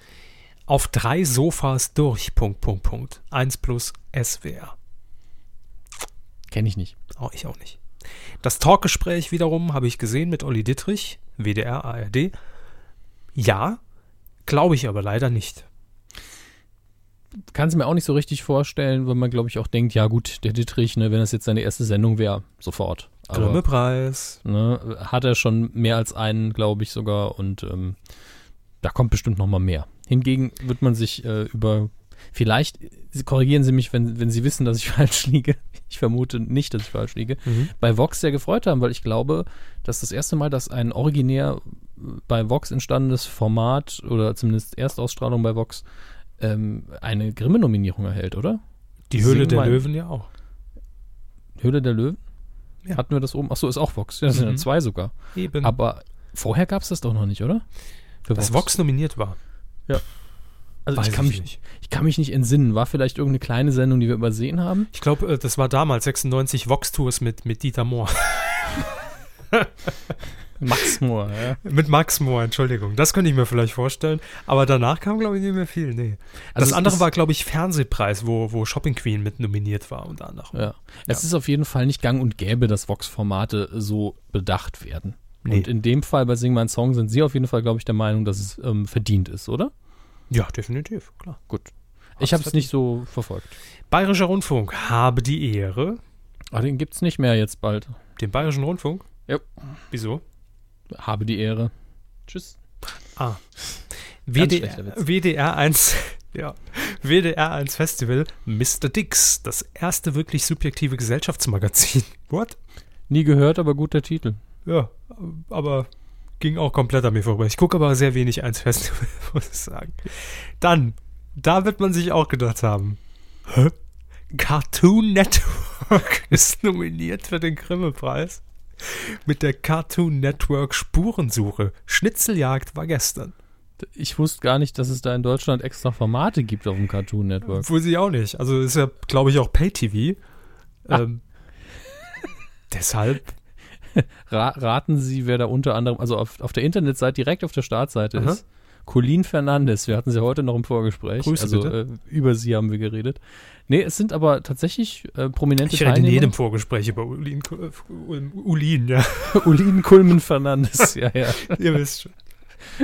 Auf drei Sofas durch, Punkt, Punkt, Punkt. Eins plus SWR. Kenne ich nicht. Auch ich auch nicht. Das Talkgespräch wiederum habe ich gesehen mit Olli Dittrich, WDR, ARD. Ja, glaube ich aber leider nicht. Kann es mir auch nicht so richtig vorstellen, weil man, glaube ich, auch denkt, ja gut, der Dittrich, ne, wenn das jetzt seine erste Sendung wäre, sofort. Grimme-Preis. ne, hat er schon mehr als einen, glaube ich sogar, und ähm, da kommt bestimmt noch mal mehr. Hingegen wird man sich äh, über, vielleicht, Sie korrigieren Sie mich, wenn, wenn Sie wissen, dass ich falsch liege. Ich vermute nicht, dass ich falsch liege. Mhm. Bei Vox sehr gefreut haben, weil ich glaube, dass das erste Mal, dass ein originär bei Vox entstandenes Format oder zumindest Erstausstrahlung bei Vox ähm, eine Grimme-Nominierung erhält, oder? Die Höhle Sing der Löwen ja auch. Höhle der Löwen? Ja. Hatten wir das oben? Achso, ist auch Vox. Ja, das sind ja Mhm. zwei sogar. Eben. Aber vorher gab es das doch noch nicht, oder? Für dass Vox nominiert war. Also Weiß ich kann, ich mich, nicht. ich kann mich nicht entsinnen. War vielleicht irgendeine kleine Sendung, die wir übersehen haben? Ich glaube, äh, das war damals 96 Vox-Tours mit, mit Dieter Mohr. Max Moore, ja. mit Max Mohr, Entschuldigung. Das könnte ich mir vielleicht vorstellen. Aber danach kam, glaube ich, nicht mehr viel. Nee. Also das andere war, glaube ich, Fernsehpreis, wo, wo Shopping Queen mit nominiert war, unter anderem. Ja. Es ist auf jeden Fall nicht gang und gäbe, dass Vox-Formate so bedacht werden. Nee. Und in dem Fall bei Sing My Song sind Sie auf jeden Fall, glaube ich, der Meinung, dass es ähm, verdient ist, oder? Ja, definitiv, klar. Gut. Ich habe es nicht so verfolgt. Bayerischer Rundfunk habe die Ehre. Aber den gibt es nicht mehr jetzt bald. Den Bayerischen Rundfunk? Ja. Wieso? Habe die Ehre. Tschüss. Ah. WDR. WDR 1, ja. WDR 1 Festival Mr. Dix, das erste wirklich subjektive Gesellschaftsmagazin. What? Nie gehört, aber guter Titel. Ja, aber ging auch komplett an mir vorbei. Ich gucke aber sehr wenig 1 Festival, muss ich sagen. Dann, da wird man sich auch gedacht haben, hä? Cartoon Network ist nominiert für den Grimme-Preis. Mit der Cartoon Network Spurensuche. Schnitzeljagd war gestern. Ich wusste gar nicht, dass es da in Deutschland extra Formate gibt auf dem Cartoon Network. Wusste ich auch nicht. Also ist ja, glaube ich, auch Pay-TV. Ah. Ähm, deshalb, Ra raten Sie, wer da unter anderem, also auf, auf der Internetseite, direkt auf der Startseite Aha. ist. Colin Fernandes, wir hatten sie heute noch im Vorgespräch. Grüße also. Äh, über sie haben wir geredet. Nee, es sind aber tatsächlich äh, prominente ich rede in jedem Vorgespräch über Ulin, äh, Ulin ja. Ulin Kulmen Fernandes, ja, ja. Ihr wisst schon.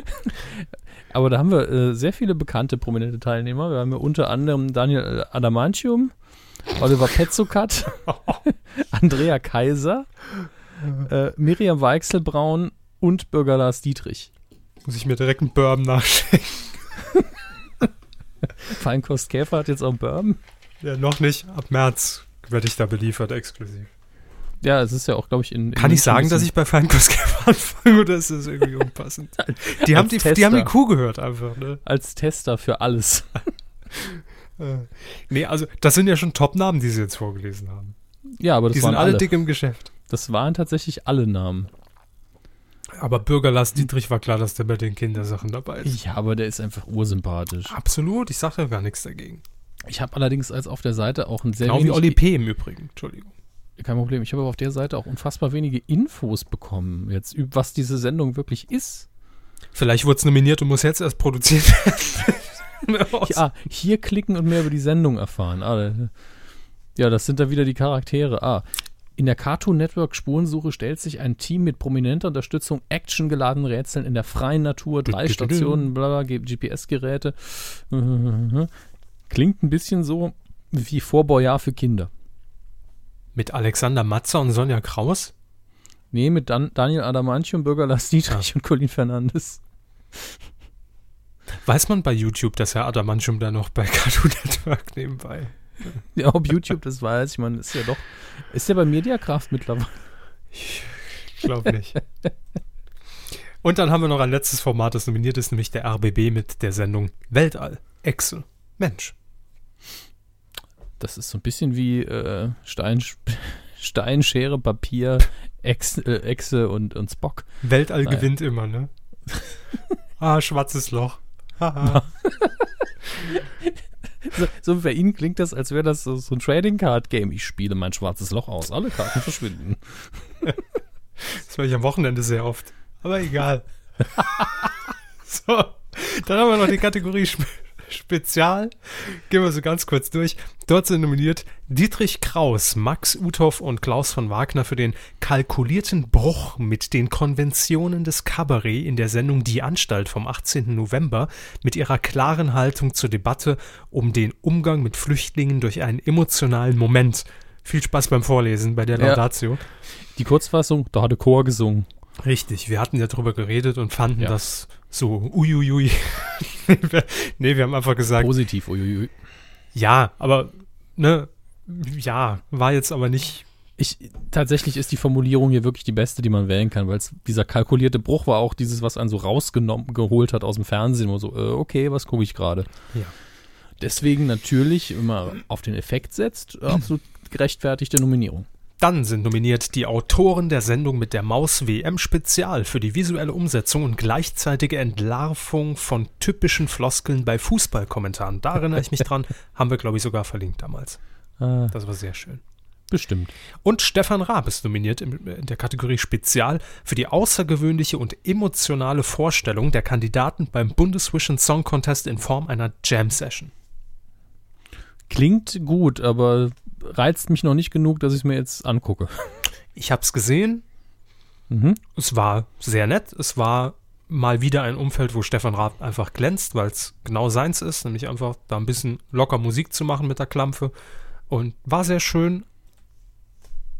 Aber da haben wir äh, sehr viele bekannte prominente Teilnehmer. Wir haben ja unter anderem Daniel äh, Adamantium, Oliver Petzokat, Andrea Kaiser, äh, Miriam Weichselbraun und Bürger Lars Dietrich. Muss ich mir direkt einen Bourbon nachschenken. Feinkost Käfer hat jetzt auch einen Bourbon. Ja, noch nicht. Ab März werde ich da beliefert, exklusiv. Ja, es ist ja auch, glaube ich, in. in Kann ich sagen, dass ich bei Feinkurskäfer anfange oder ist das irgendwie unpassend? Die haben die, die haben die. Kuh gehört einfach, ne? als Tester für alles. Äh, Nee, also das sind ja schon Top-Namen, die sie jetzt vorgelesen haben. Ja, aber das die waren sind alle alle. dick im Geschäft. Das waren tatsächlich alle Namen. Aber Bürger Lars Dietrich war klar, dass der bei den Kindersachen dabei ist. Ja, aber der ist einfach ursympathisch. Absolut, ich sage ja gar nichts dagegen. Ich habe allerdings als auf der Seite auch ein sehr Genau wie wenig Oli P. im Übrigen. Entschuldigung. Kein Problem. Ich habe aber auf der Seite auch unfassbar wenige Infos bekommen, jetzt, was diese Sendung wirklich ist. Vielleicht wurde es nominiert und muss jetzt erst produziert werden. Ja, hier klicken und mehr über die Sendung erfahren. Ah, ja, das sind da wieder die Charaktere. Ah, in der Cartoon Network Spurensuche stellt sich ein Team mit prominenter Unterstützung actiongeladenen Rätseln in der freien Natur, drei. Stationen, bla, GPS-Geräte. Klingt ein bisschen so wie Vorboyard für Kinder. Mit Alexander Matzer und Sonja Kraus? Nee, mit Dan Daniel Adamantium, Bürger Lars Dietrich und Colin Fernandes. Weiß man bei YouTube, dass Herr Adamantium da noch bei Cartoon Network nebenbei? Ja, ob YouTube das weiß, ich meine, ist ja doch. Ist ja bei Mediakraft mittlerweile. Ich glaube nicht. Und dann haben wir noch ein letztes Format, das nominiert ist, nämlich der RBB mit der Sendung Weltall. Echse. Mensch. Das ist so ein bisschen wie äh, Stein, Stein, Schere, Papier, Echse, äh, Echse und, und Spock. Weltall Naja. gewinnt immer, ne? ah, schwarzes Loch. Haha. So, so bei Ihnen klingt das, als wäre das so, so ein Trading Card Game. Ich spiele mein schwarzes Loch aus. Alle Karten verschwinden. Das war ich am Wochenende sehr oft. Aber egal. so, dann haben wir noch die Kategorie Spe Spezial. Gehen wir so ganz kurz durch. Dort sind nominiert Dietrich Kraus, Max Uthoff und Klaus von Wagner für den kalkulierten Bruch mit den Konventionen des Kabarett in der Sendung Die Anstalt vom 18. November mit ihrer klaren Haltung zur Debatte um den Umgang mit Flüchtlingen durch einen emotionalen Moment. Viel Spaß beim Vorlesen bei der Ja. Laudatio. Die Kurzfassung, da hatte Chor gesungen. Richtig, wir hatten ja drüber geredet und fanden Ja. das so uiuiui. nee, wir- nee, wir haben einfach gesagt, Positiv, uiuiui. ja, aber, ne, ja, war jetzt aber nicht, Ich, tatsächlich ist die Formulierung hier wirklich die beste, die man wählen kann, weil es dieser kalkulierte Bruch war auch dieses, was einen so rausgenommen, geholt hat aus dem Fernsehen, wo so, äh, okay, was gucke ich gerade? Ja. Deswegen natürlich, wenn man auf den Effekt setzt, äh, absolut gerechtfertigte Nominierung. Dann sind nominiert die Autoren der Sendung mit der Maus WM Spezial für die visuelle Umsetzung und gleichzeitige Entlarvung von typischen Floskeln bei Fußballkommentaren. Da erinnere ich mich dran, haben wir, glaube ich, sogar verlinkt damals. Äh, Das war sehr schön. bestimmt. Und Stefan Raab ist nominiert in der Kategorie Spezial für die außergewöhnliche und emotionale Vorstellung der Kandidaten beim Bundesvision Song Contest in Form einer Jam Session. Klingt gut, aber reizt mich noch nicht genug, dass ich es mir jetzt angucke. Ich habe es gesehen, Mhm. es war sehr nett, es war mal wieder ein Umfeld, wo Stefan Raab einfach glänzt, weil es genau seins ist, nämlich einfach da ein bisschen locker Musik zu machen mit der Klampfe und war sehr schön.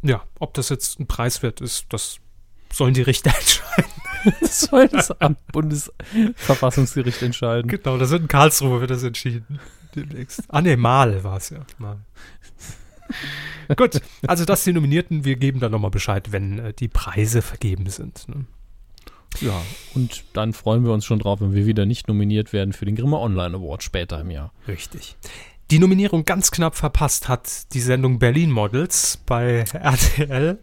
Ja, ob das jetzt ein Preis wert ist, das sollen die Richter entscheiden. Das soll das am Bundesverfassungsgericht entscheiden. Genau, das wird in Karlsruhe wird das entschieden. Demnächst. Ah ne, Mal war es ja. Mal. Gut, also das die Nominierten. Wir geben dann nochmal Bescheid, wenn äh, die Preise vergeben sind. Ne? Ja, und dann freuen wir uns schon drauf, wenn wir wieder nicht nominiert werden für den Grimme Online Award später im Jahr. Richtig. Die Nominierung ganz knapp verpasst hat die Sendung Berlin Models bei RTL.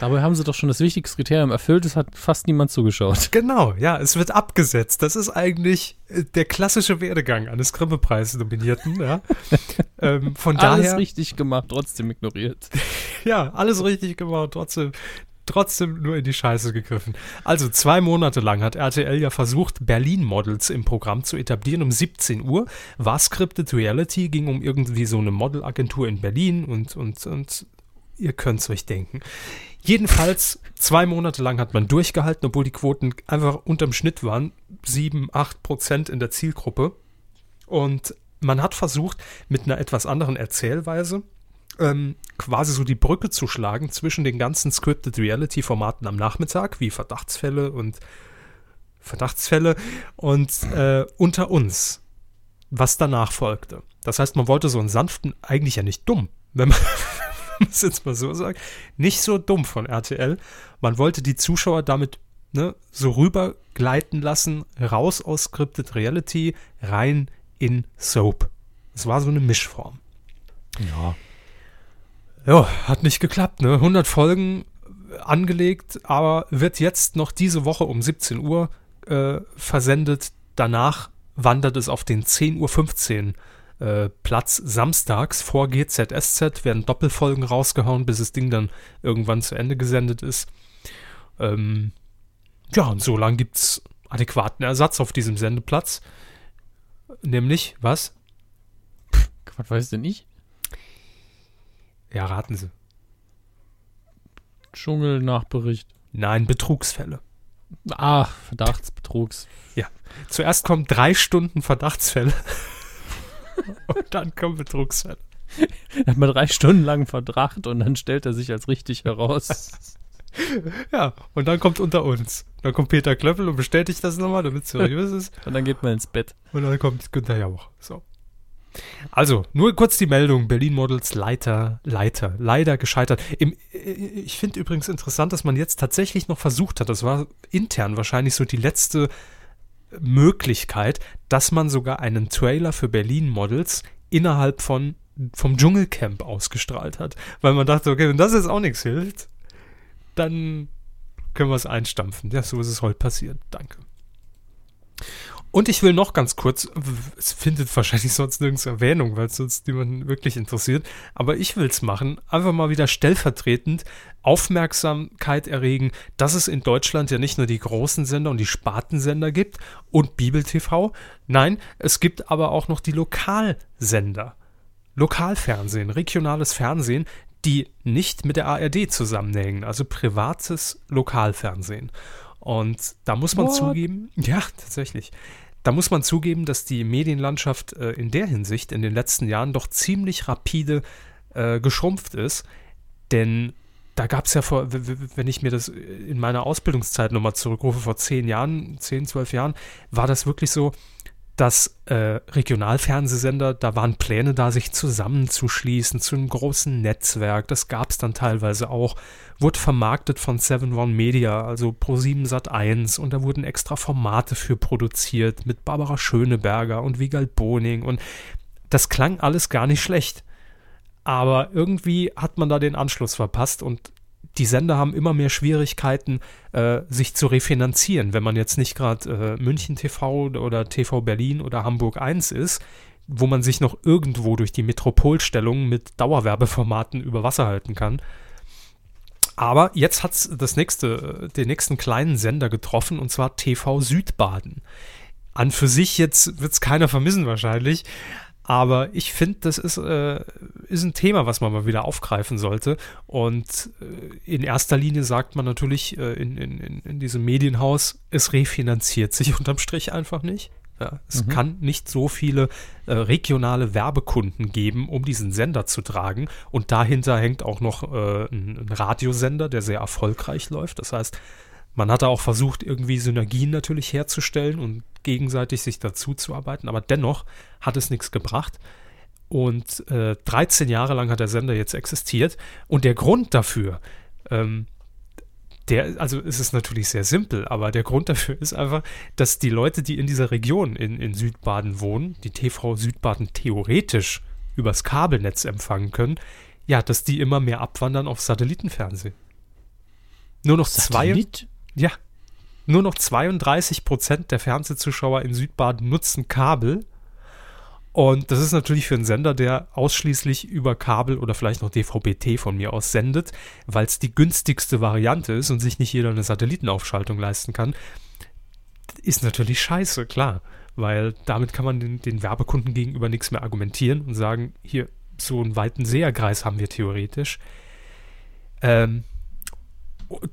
Dabei haben sie doch schon das wichtigste Kriterium erfüllt, es hat fast niemand zugeschaut. Genau, ja, es wird abgesetzt. Das ist eigentlich äh, der klassische Werdegang eines Grimme-Preis-Nominierten. Ja. ähm, von Alles daher, richtig gemacht, trotzdem ignoriert. ja, alles richtig gemacht, trotzdem, trotzdem nur in die Scheiße gegriffen. Also zwei Monate lang hat RTL ja versucht, Berlin-Models im Programm zu etablieren um 17 Uhr. War Scripted Reality, ging um irgendwie so eine Modelagentur in Berlin und, und, und ihr könnt es euch denken. Jedenfalls, zwei Monate lang hat man durchgehalten, obwohl die Quoten einfach unterm Schnitt waren. 7, 8 Prozent in der Zielgruppe. Und man hat versucht, mit einer etwas anderen Erzählweise ähm, quasi so die Brücke zu schlagen zwischen den ganzen Scripted Reality-Formaten am Nachmittag, wie Verdachtsfälle und Verdachtsfälle und äh, unter uns, was danach folgte. Das heißt, man wollte so einen sanften, eigentlich ja nicht dumm, wenn man wenn man es jetzt mal so sagt, nicht so dumm von RTL. Man wollte die Zuschauer damit ne, so rüber gleiten lassen, raus aus Scripted Reality, rein in Soap. Es war so eine Mischform. Ja. Ja, hat nicht geklappt, ne? 100 Folgen angelegt, aber wird jetzt noch diese Woche um 17 Uhr äh, versendet. Danach wandert es auf den 10.15 Uhr äh, Platz samstags vor GZSZ, werden Doppelfolgen rausgehauen, bis das Ding dann irgendwann zu Ende gesendet ist. Ähm, ja, und so lange gibt es adäquaten Ersatz auf diesem Sendeplatz. Nämlich, was? Was weiß denn ich? Ja, raten Sie. Dschungelnachbericht. Nein, Betrugsfälle. Ah, Verdachtsbetrugs. Zuerst kommen drei Stunden Verdachtsfälle. und dann kommen Betrugsfälle. Er hat mal drei Stunden lang Verdacht und dann stellt er sich als richtig heraus. Ja, und dann kommt unter uns. Dann kommt Peter Klöppel und bestätigt das nochmal, damit es seriös ist. Und dann geht man ins Bett. Und dann kommt Günther Jauch. So. Also, nur kurz die Meldung. Berlin Models Leiter, Leiter, leider gescheitert. Im, äh, ich finde übrigens interessant, dass man jetzt tatsächlich noch versucht hat, das war intern wahrscheinlich so die letzte Möglichkeit, dass man sogar einen Trailer für Berlin Models innerhalb von vom Dschungelcamp ausgestrahlt hat, weil man dachte, okay, wenn das jetzt auch nichts hilft, dann können wir es einstampfen. Ja, so ist es heute passiert. Danke. Und ich will noch ganz kurz, es findet wahrscheinlich sonst nirgends Erwähnung, weil es sonst niemanden wirklich interessiert, aber ich will es machen, einfach mal wieder stellvertretend Aufmerksamkeit erregen, dass es in Deutschland ja nicht nur die großen Sender und die Spartensender gibt und Bibel TV, nein, es gibt aber auch noch die Lokalsender. Lokalfernsehen, regionales Fernsehen, die nicht mit der ARD zusammenhängen, also privates Lokalfernsehen. Und da muss man What? zugeben, ja, tatsächlich. Da muss man zugeben, dass die Medienlandschaft äh, in der Hinsicht in den letzten Jahren doch ziemlich rapide äh, geschrumpft ist. Denn da gab es ja vor, wenn ich mir das in meiner Ausbildungszeit nochmal zurückrufe, vor zehn Jahren, zehn, zwölf Jahren, war das wirklich so, dass äh, Regionalfernsehsender, da waren Pläne da, sich zusammenzuschließen zu einem großen Netzwerk. Das gab es dann teilweise auch. Wurde vermarktet von 7 One Media, also Pro7 Sat 1 und da wurden extra Formate für produziert mit Barbara Schöneberger und Wiegald Boning und das klang alles gar nicht schlecht. Aber irgendwie hat man da den Anschluss verpasst und die Sender haben immer mehr Schwierigkeiten, äh, sich zu refinanzieren. Wenn man jetzt nicht gerade äh, München TV oder TV Berlin oder Hamburg 1 ist, wo man sich noch irgendwo durch die Metropolstellung mit Dauerwerbeformaten über Wasser halten kann. Aber jetzt hat es nächste, den nächsten kleinen Sender getroffen, und zwar TV Südbaden. An für sich jetzt wird es keiner vermissen wahrscheinlich, aber ich finde, das ist, äh, ist ein Thema, was man mal wieder aufgreifen sollte. Und äh, in erster Linie sagt man natürlich äh, in, in, in diesem Medienhaus, es refinanziert sich unterm Strich einfach nicht. Ja, es mhm. kann nicht so viele äh, regionale Werbekunden geben, um diesen Sender zu tragen. Und dahinter hängt auch noch äh, ein, ein Radiosender, der sehr erfolgreich läuft. Das heißt, man hat da auch versucht, irgendwie Synergien natürlich herzustellen und gegenseitig sich dazu zu arbeiten, aber dennoch hat es nichts gebracht. Und äh, 13 Jahre lang hat der Sender jetzt existiert. Und der Grund dafür, ähm, der, also es ist natürlich sehr simpel, aber der Grund dafür ist einfach, dass die Leute, die in dieser Region in, in Südbaden wohnen, die TV Südbaden theoretisch übers Kabelnetz empfangen können, ja, dass die immer mehr abwandern auf Satellitenfernsehen. Nur noch Satellit? zwei. Ja. Nur noch 32 Prozent der Fernsehzuschauer in Südbaden nutzen Kabel. Und das ist natürlich für einen Sender, der ausschließlich über Kabel oder vielleicht noch DVB-T von mir aus sendet, weil es die günstigste Variante ist und sich nicht jeder eine Satellitenaufschaltung leisten kann, ist natürlich scheiße, klar. Weil damit kann man den, den Werbekunden gegenüber nichts mehr argumentieren und sagen, hier, so einen weiten Seherkreis haben wir theoretisch. Ähm,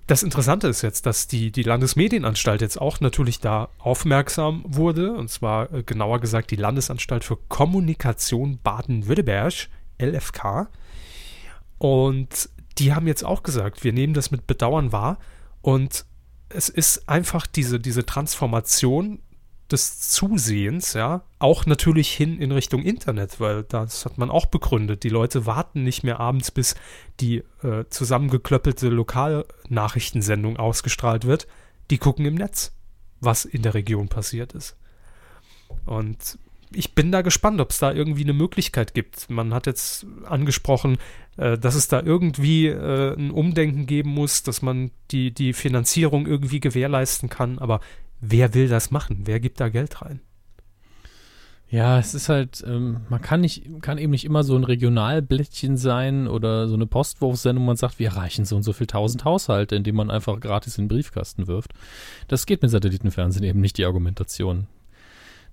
das Interessante ist jetzt, dass die, die Landesmedienanstalt jetzt auch natürlich da aufmerksam wurde, und zwar äh, genauer gesagt die Landesanstalt für Kommunikation Baden-Württemberg, LFK. Und die haben jetzt auch gesagt, wir nehmen das mit Bedauern wahr und es ist einfach diese, diese Transformation des Zusehens, ja, auch natürlich hin in Richtung Internet, weil das hat man auch begründet. Die Leute warten nicht mehr abends, bis die äh, zusammengeklöppelte Lokalnachrichtensendung ausgestrahlt wird. Die gucken im Netz, was in der Region passiert ist. Und ich bin da gespannt, ob es da irgendwie eine Möglichkeit gibt. Man hat jetzt angesprochen, äh, dass es da irgendwie äh, ein Umdenken geben muss, dass man die, die Finanzierung irgendwie gewährleisten kann. Aber wer will das machen? Wer gibt da Geld rein? Ja, es ist halt, ähm, man kann nicht, kann eben nicht immer so ein Regionalblättchen sein oder so eine Postwurfsendung, man sagt, wir erreichen so und so viel tausend Haushalte, indem man einfach gratis in den Briefkasten wirft. Das geht mit Satellitenfernsehen eben nicht, die Argumentation.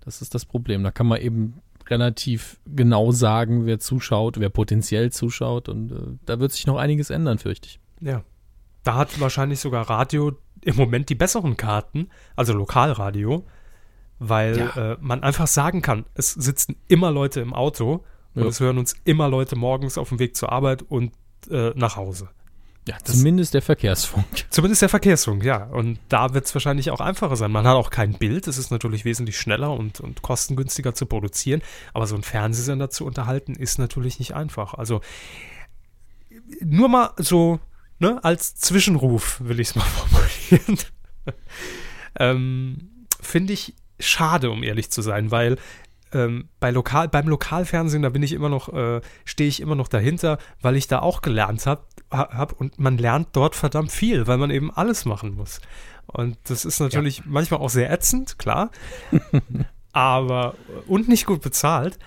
Das ist das Problem. Da kann man eben relativ genau sagen, wer zuschaut, wer potenziell zuschaut und äh, da wird sich noch einiges ändern, fürchte ich. Ja. Da hat wahrscheinlich sogar Radio im Moment die besseren Karten, also Lokalradio, weil ja. äh, man einfach sagen kann, es sitzen immer Leute im Auto und ja. es hören uns immer Leute morgens auf dem Weg zur Arbeit und äh, nach Hause. Ja, zumindest der Verkehrsfunk. Zumindest der Verkehrsfunk, ja. Und da wird es wahrscheinlich auch einfacher sein. Man hat auch kein Bild, es ist natürlich wesentlich schneller und, und kostengünstiger zu produzieren, aber so einen Fernsehsender zu unterhalten, ist natürlich nicht einfach. Also nur mal so ne, als Zwischenruf, will ich es mal formulieren, ähm, finde ich schade, um ehrlich zu sein, weil ähm, bei Lokal, beim Lokalfernsehen, da bin ich immer noch, äh, stehe ich immer noch dahinter, weil ich da auch gelernt habe hab und man lernt dort verdammt viel, weil man eben alles machen muss. Und das ist natürlich ja. manchmal auch sehr ätzend, klar. aber und nicht gut bezahlt.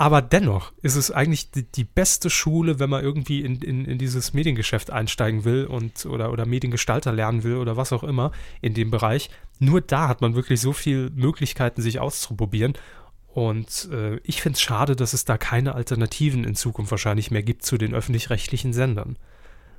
Aber dennoch ist es eigentlich die, die beste Schule, wenn man irgendwie in, in, in, dieses Mediengeschäft einsteigen will und oder, oder Mediengestalter lernen will oder was auch immer in dem Bereich. Nur da hat man wirklich so viele Möglichkeiten, sich auszuprobieren. Und äh, ich finde es schade, dass es da keine Alternativen in Zukunft wahrscheinlich mehr gibt zu den öffentlich-rechtlichen Sendern.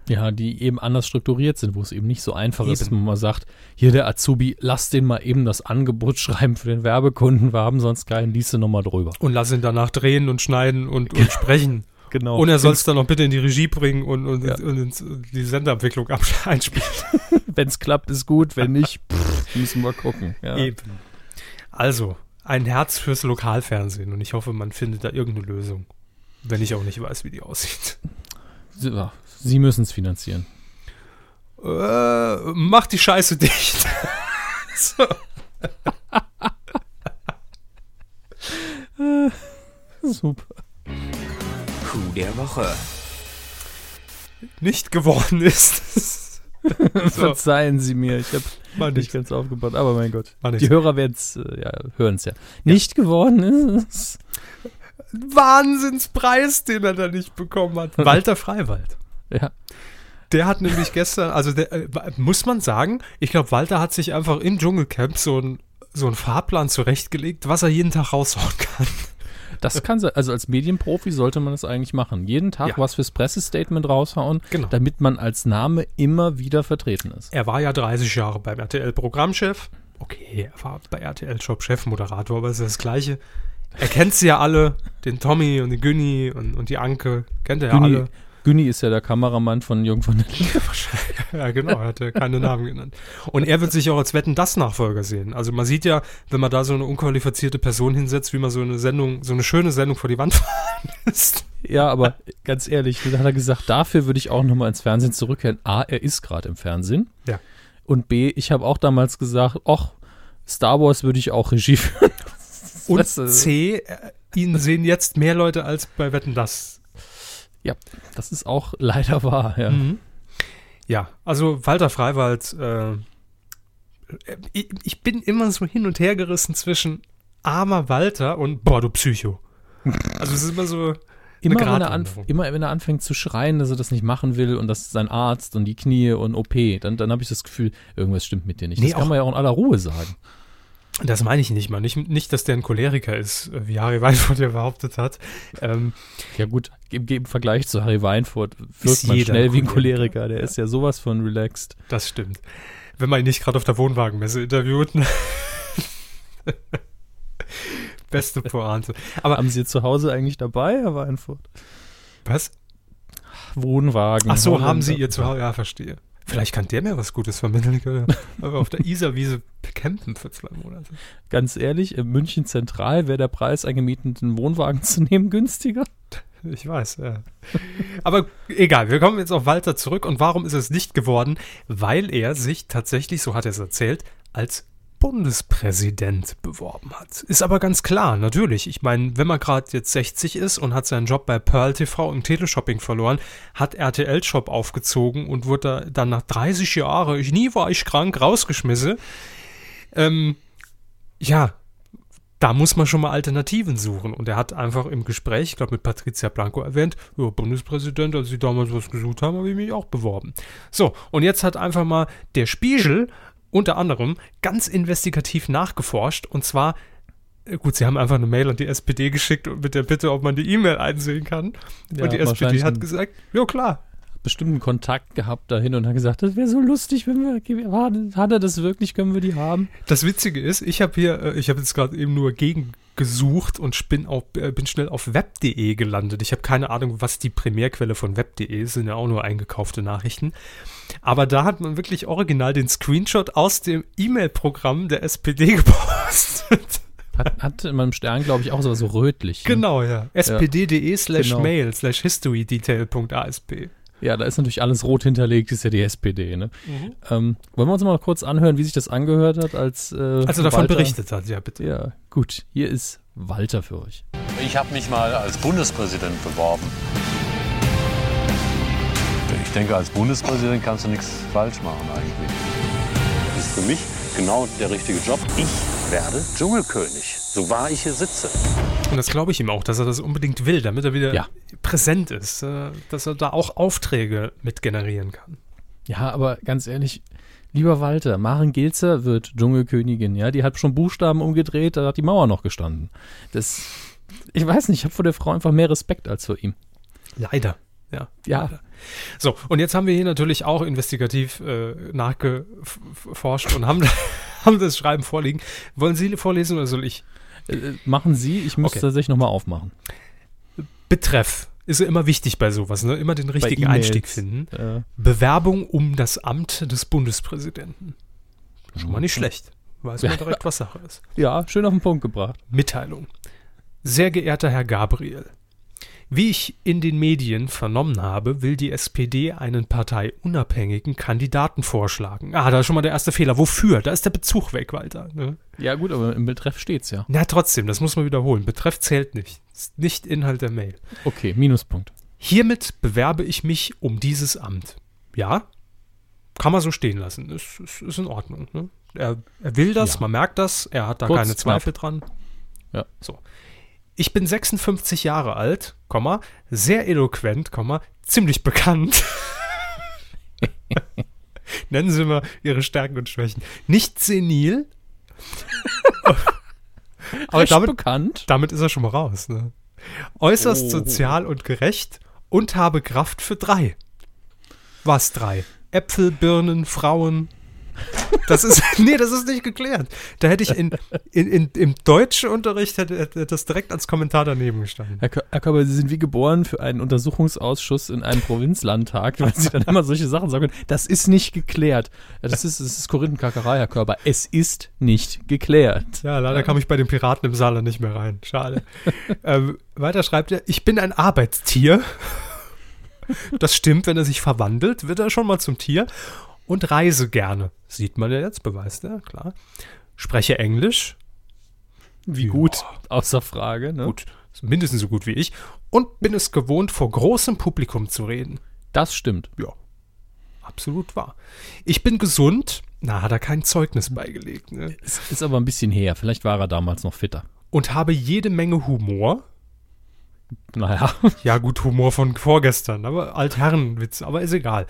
Ja, die eben anders strukturiert sind, wo es eben nicht so einfach eben. ist, wenn man mal sagt, hier der Azubi, lass den mal eben das Angebot schreiben für den Werbekunden, wir haben sonst keinen, liest du nochmal drüber. Und lass ihn danach drehen und schneiden und, und sprechen. Genau. Und er soll es dann noch bitte in die Regie bringen und, und, ja. und, die Senderabwicklung einspielen. wenn es klappt, ist gut, wenn nicht, pff, müssen wir gucken. Ja. Eben. Also, ein Herz fürs Lokalfernsehen und ich hoffe, man findet da irgendeine Lösung. Wenn ich auch nicht weiß, wie die aussieht. Ja, Sie müssen es finanzieren. Äh, mach die Scheiße dicht. so. Super. Coup der Woche. Nicht geworden ist. so. Verzeihen Sie mir, ich habe nicht ganz aufgebaut, aber mein Gott. Die Hörer werden es, äh, ja, hören es ja. Nicht ja. geworden ist. Wahnsinnspreis, den er da nicht bekommen hat. Walter Freiwald. Ja. Der hat nämlich gestern, also der, äh, muss man sagen, ich glaube, Walter hat sich einfach im Dschungelcamp so ein so einen Fahrplan zurechtgelegt, was er jeden Tag raushauen kann. Das kann sein. Also als Medienprofi sollte man das eigentlich machen. Jeden Tag ja. was fürs Pressestatement raushauen, genau. damit man als Name immer wieder vertreten ist. Er war ja 30 Jahre beim RTL Programmchef. Okay, er war bei RTL Job Chef Moderator, aber es ist das Gleiche. Er kennt sie ja alle, den Tommy und den Günni und, und die Anke, kennt er ja alle. Günni ist ja der Kameramann von Jung von der Liebe. ja, genau, er hat ja keine Namen genannt. Und er wird sich auch als Wetten das Nachfolger sehen. Also man sieht ja, wenn man da so eine unqualifizierte Person hinsetzt, wie man so eine Sendung, so eine schöne Sendung vor die Wand fahren lässt. Ja, aber ganz ehrlich, da hat er gesagt, dafür würde ich auch nochmal ins Fernsehen zurückkehren. A, er ist gerade im Fernsehen. Ja. Und B, ich habe auch damals gesagt, ach, Star Wars würde ich auch Regie führen. Und C, ihn sehen jetzt mehr Leute als bei Wetten das ja, das ist auch leider wahr, ja. Mhm. Ja, also Walter Freiwald, äh, ich, ich, bin immer so hin und her gerissen zwischen armer Walter und boah, du Psycho. Also es ist immer so. Immer wenn, er immer wenn er anfängt zu schreien, dass er das nicht machen will und das ist sein Arzt und die Knie und OP, dann, dann habe ich das Gefühl, irgendwas stimmt mit dir nicht. Nee, das kann man ja auch in aller Ruhe sagen. Das meine ich nicht mal. Nicht, nicht, dass der ein Choleriker ist, wie Harry Weinfurt ja behauptet hat. Ähm, ja gut, im, im, Vergleich zu Harry Weinfurt wirkt man schnell wie ein Choleriker. Der ja. ist ja sowas von relaxed. Das stimmt. Wenn man ihn nicht gerade auf der Wohnwagenmesse interviewt. Ne? Beste Pointe. Aber Haben Sie zu Hause eigentlich dabei, Herr Weinfurt? Was? Wohnwagen. Ach so, haben Sie ihr zu Hause? Ja, verstehe. Vielleicht kann der mir was Gutes vermitteln. Aber auf der Isarwiese campen für zwei Monate. Ganz ehrlich, in München Zentral wäre der Preis, einen gemieteten Wohnwagen zu nehmen, günstiger. Ich weiß, ja. Aber egal, wir kommen jetzt auf Walter zurück. Und warum ist es nicht geworden? Weil er sich tatsächlich, so hat er es erzählt, als Bundespräsident beworben hat. Ist aber ganz klar, natürlich. Ich meine, wenn man gerade jetzt 60 ist und hat seinen Job bei Pearl TV im Teleshopping verloren, hat RTL Shop aufgezogen und wurde dann nach 30 Jahren, ich nie war ich krank, rausgeschmissen. Ähm, ja, da muss man schon mal Alternativen suchen. Und er hat einfach im Gespräch, ich glaube mit Patricia Blanco erwähnt, ja, Bundespräsident, als sie damals was gesucht haben, habe ich mich auch beworben. So, und jetzt hat einfach mal der Spiegel unter anderem ganz investigativ nachgeforscht und zwar äh, Gut, sie haben einfach eine Mail an die SPD geschickt mit der Bitte, ob man die E-Mail einsehen kann. Ja, und die SPD hat gesagt, ja klar. Bestimmten Kontakt gehabt dahin und hat gesagt, das wäre so lustig, wenn wir, hat er das wirklich, können wir die haben? Das Witzige ist, ich habe hier, äh, ich habe jetzt gerade eben nur gegen gesucht und bin, auf, äh, bin schnell auf web.de gelandet. Ich habe keine Ahnung, was die Primärquelle von web.de ist, sind ja auch nur eingekaufte Nachrichten. Aber da hat man wirklich original den Screenshot aus dem E-Mail-Programm der SPD gepostet. Hat, hat in meinem Stern, glaube ich, auch so, so rötlich. Ne? Genau, ja. spd.de slash genau. mail slash historydetail.asp. Ja, da ist natürlich alles rot hinterlegt, ist ja die SPD. Ne? Ähm, wollen wir uns mal kurz anhören, wie sich das angehört hat, als. Äh, Also davon Walter- berichtet hat, ja bitte. Ja, gut. Hier ist Walter für euch. Ich habe mich mal als Bundespräsident beworben. Ich denke, als Bundespräsident kannst du nichts falsch machen eigentlich. Das ist für mich genau der richtige Job. Ich werde Dschungelkönig, so wahr ich hier sitze. Und das glaube ich ihm auch, dass er das unbedingt will, damit er wieder Ja. präsent ist, äh, dass er da auch Aufträge mit generieren kann. Ja, aber ganz ehrlich, lieber Walter, Maren Gilzer wird Dschungelkönigin, ja, die hat schon Buchstaben umgedreht, da hat die Mauer noch gestanden. Das, ich weiß nicht, ich habe vor der Frau einfach mehr Respekt als vor ihm. Leider. Ja. Ja, So, und jetzt haben wir hier natürlich auch investigativ äh, nachgeforscht und haben, haben das Schreiben vorliegen. Wollen Sie vorlesen oder soll ich? äh, machen Sie, ich muss Okay. tatsächlich nochmal aufmachen. Betreff ist ja immer wichtig bei sowas, ne? Immer den richtigen E-Mails, Einstieg finden. Äh, Bewerbung um das Amt des Bundespräsidenten. Schon mal nicht schlecht. Weiß man Ja. direkt, was Sache ist. ja, schön auf den Punkt gebracht. Mitteilung. Sehr geehrter Herr Gabriel, wie ich in den Medien vernommen habe, will die SPD einen parteiunabhängigen Kandidaten vorschlagen. Ah, da ist schon mal der erste Fehler. Wofür? Da ist der Bezug weg, Walter. Ne? Ja, gut, aber im Betreff steht's ja. Na, trotzdem, das muss man wiederholen. Betreff zählt nicht. Ist nicht Inhalt der Mail. Okay, Minuspunkt. Hiermit bewerbe ich mich um dieses Amt. Ja, kann man so stehen lassen. Ist, ist, ist in Ordnung. Ne? Er, er will das, Ja. man merkt das, er hat da Kurz, keine Zweifel dran. Ja. So. Ich bin 56 Jahre alt, sehr eloquent, Komma, ziemlich bekannt. Nennen Sie mal Ihre Stärken und Schwächen. Nicht senil. Aber Recht damit, bekannt. damit ist er schon mal raus. Ne? Äußerst Oh. sozial und gerecht und habe Kraft für drei. Was drei? Äpfel, Birnen, Frauen. Das ist, nee, das ist nicht geklärt. Da hätte ich in, in, in, im Deutschunterricht hätte, hätte das direkt als Kommentar daneben gestanden. Herr, Kö- Herr Körber, Sie sind wie geboren für einen Untersuchungsausschuss in einem Provinzlandtag, weil Sie dann immer solche Sachen sagen können. Das ist nicht geklärt. Das ist, das ist Korinthenkackerei, Herr Körber. Es ist nicht geklärt. Ja, leider kam ich bei den Piraten im Saarland nicht mehr rein. Schade. ähm, weiter schreibt er, ich bin ein Arbeitstier. Das stimmt, wenn er sich verwandelt, wird er schon mal zum Tier. Und reise gerne. Sieht man ja jetzt, beweist er, klar. Spreche Englisch. Wie gut, außer Frage. Ne? Gut, mindestens so gut wie ich. Und bin es gewohnt, vor großem Publikum zu reden. Das stimmt. Ja, absolut wahr. Ich bin gesund. Na, hat er kein Zeugnis beigelegt. Ne? Ist aber ein bisschen her. Vielleicht war er damals noch fitter. Und habe jede Menge Humor. Naja, Ja, gut, Humor von vorgestern, aber Altherrenwitz, aber ist egal.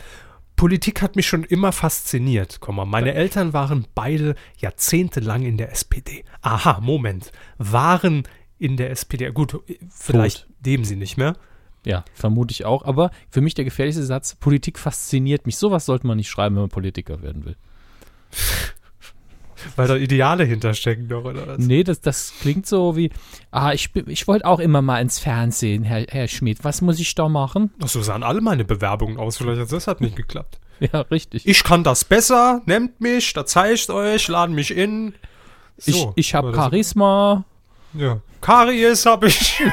Politik hat mich schon immer fasziniert. Meine Eltern waren beide jahrzehntelang in der SPD. Aha, Moment. Waren in der SPD. Gut, vielleicht leben sie nicht mehr. ja, vermute ich auch. Aber für mich der gefährlichste Satz, Politik fasziniert mich. Sowas sollte man nicht schreiben, wenn man Politiker werden will. Weil da Ideale hinterstecken doch, oder was? Nee, das, das klingt so wie, ah, ich, ich wollte auch immer mal ins Fernsehen, Herr, Herr Schmidt. Was muss ich da machen? Ach, so sahen alle meine Bewerbungen aus. Vielleicht hat das hat nicht geklappt. Ja, richtig. Ich kann das besser, nehmt mich, da zeigt euch, laden mich in. Ich, So, ich habe aber das- Charisma. Ja. Karies habe ich.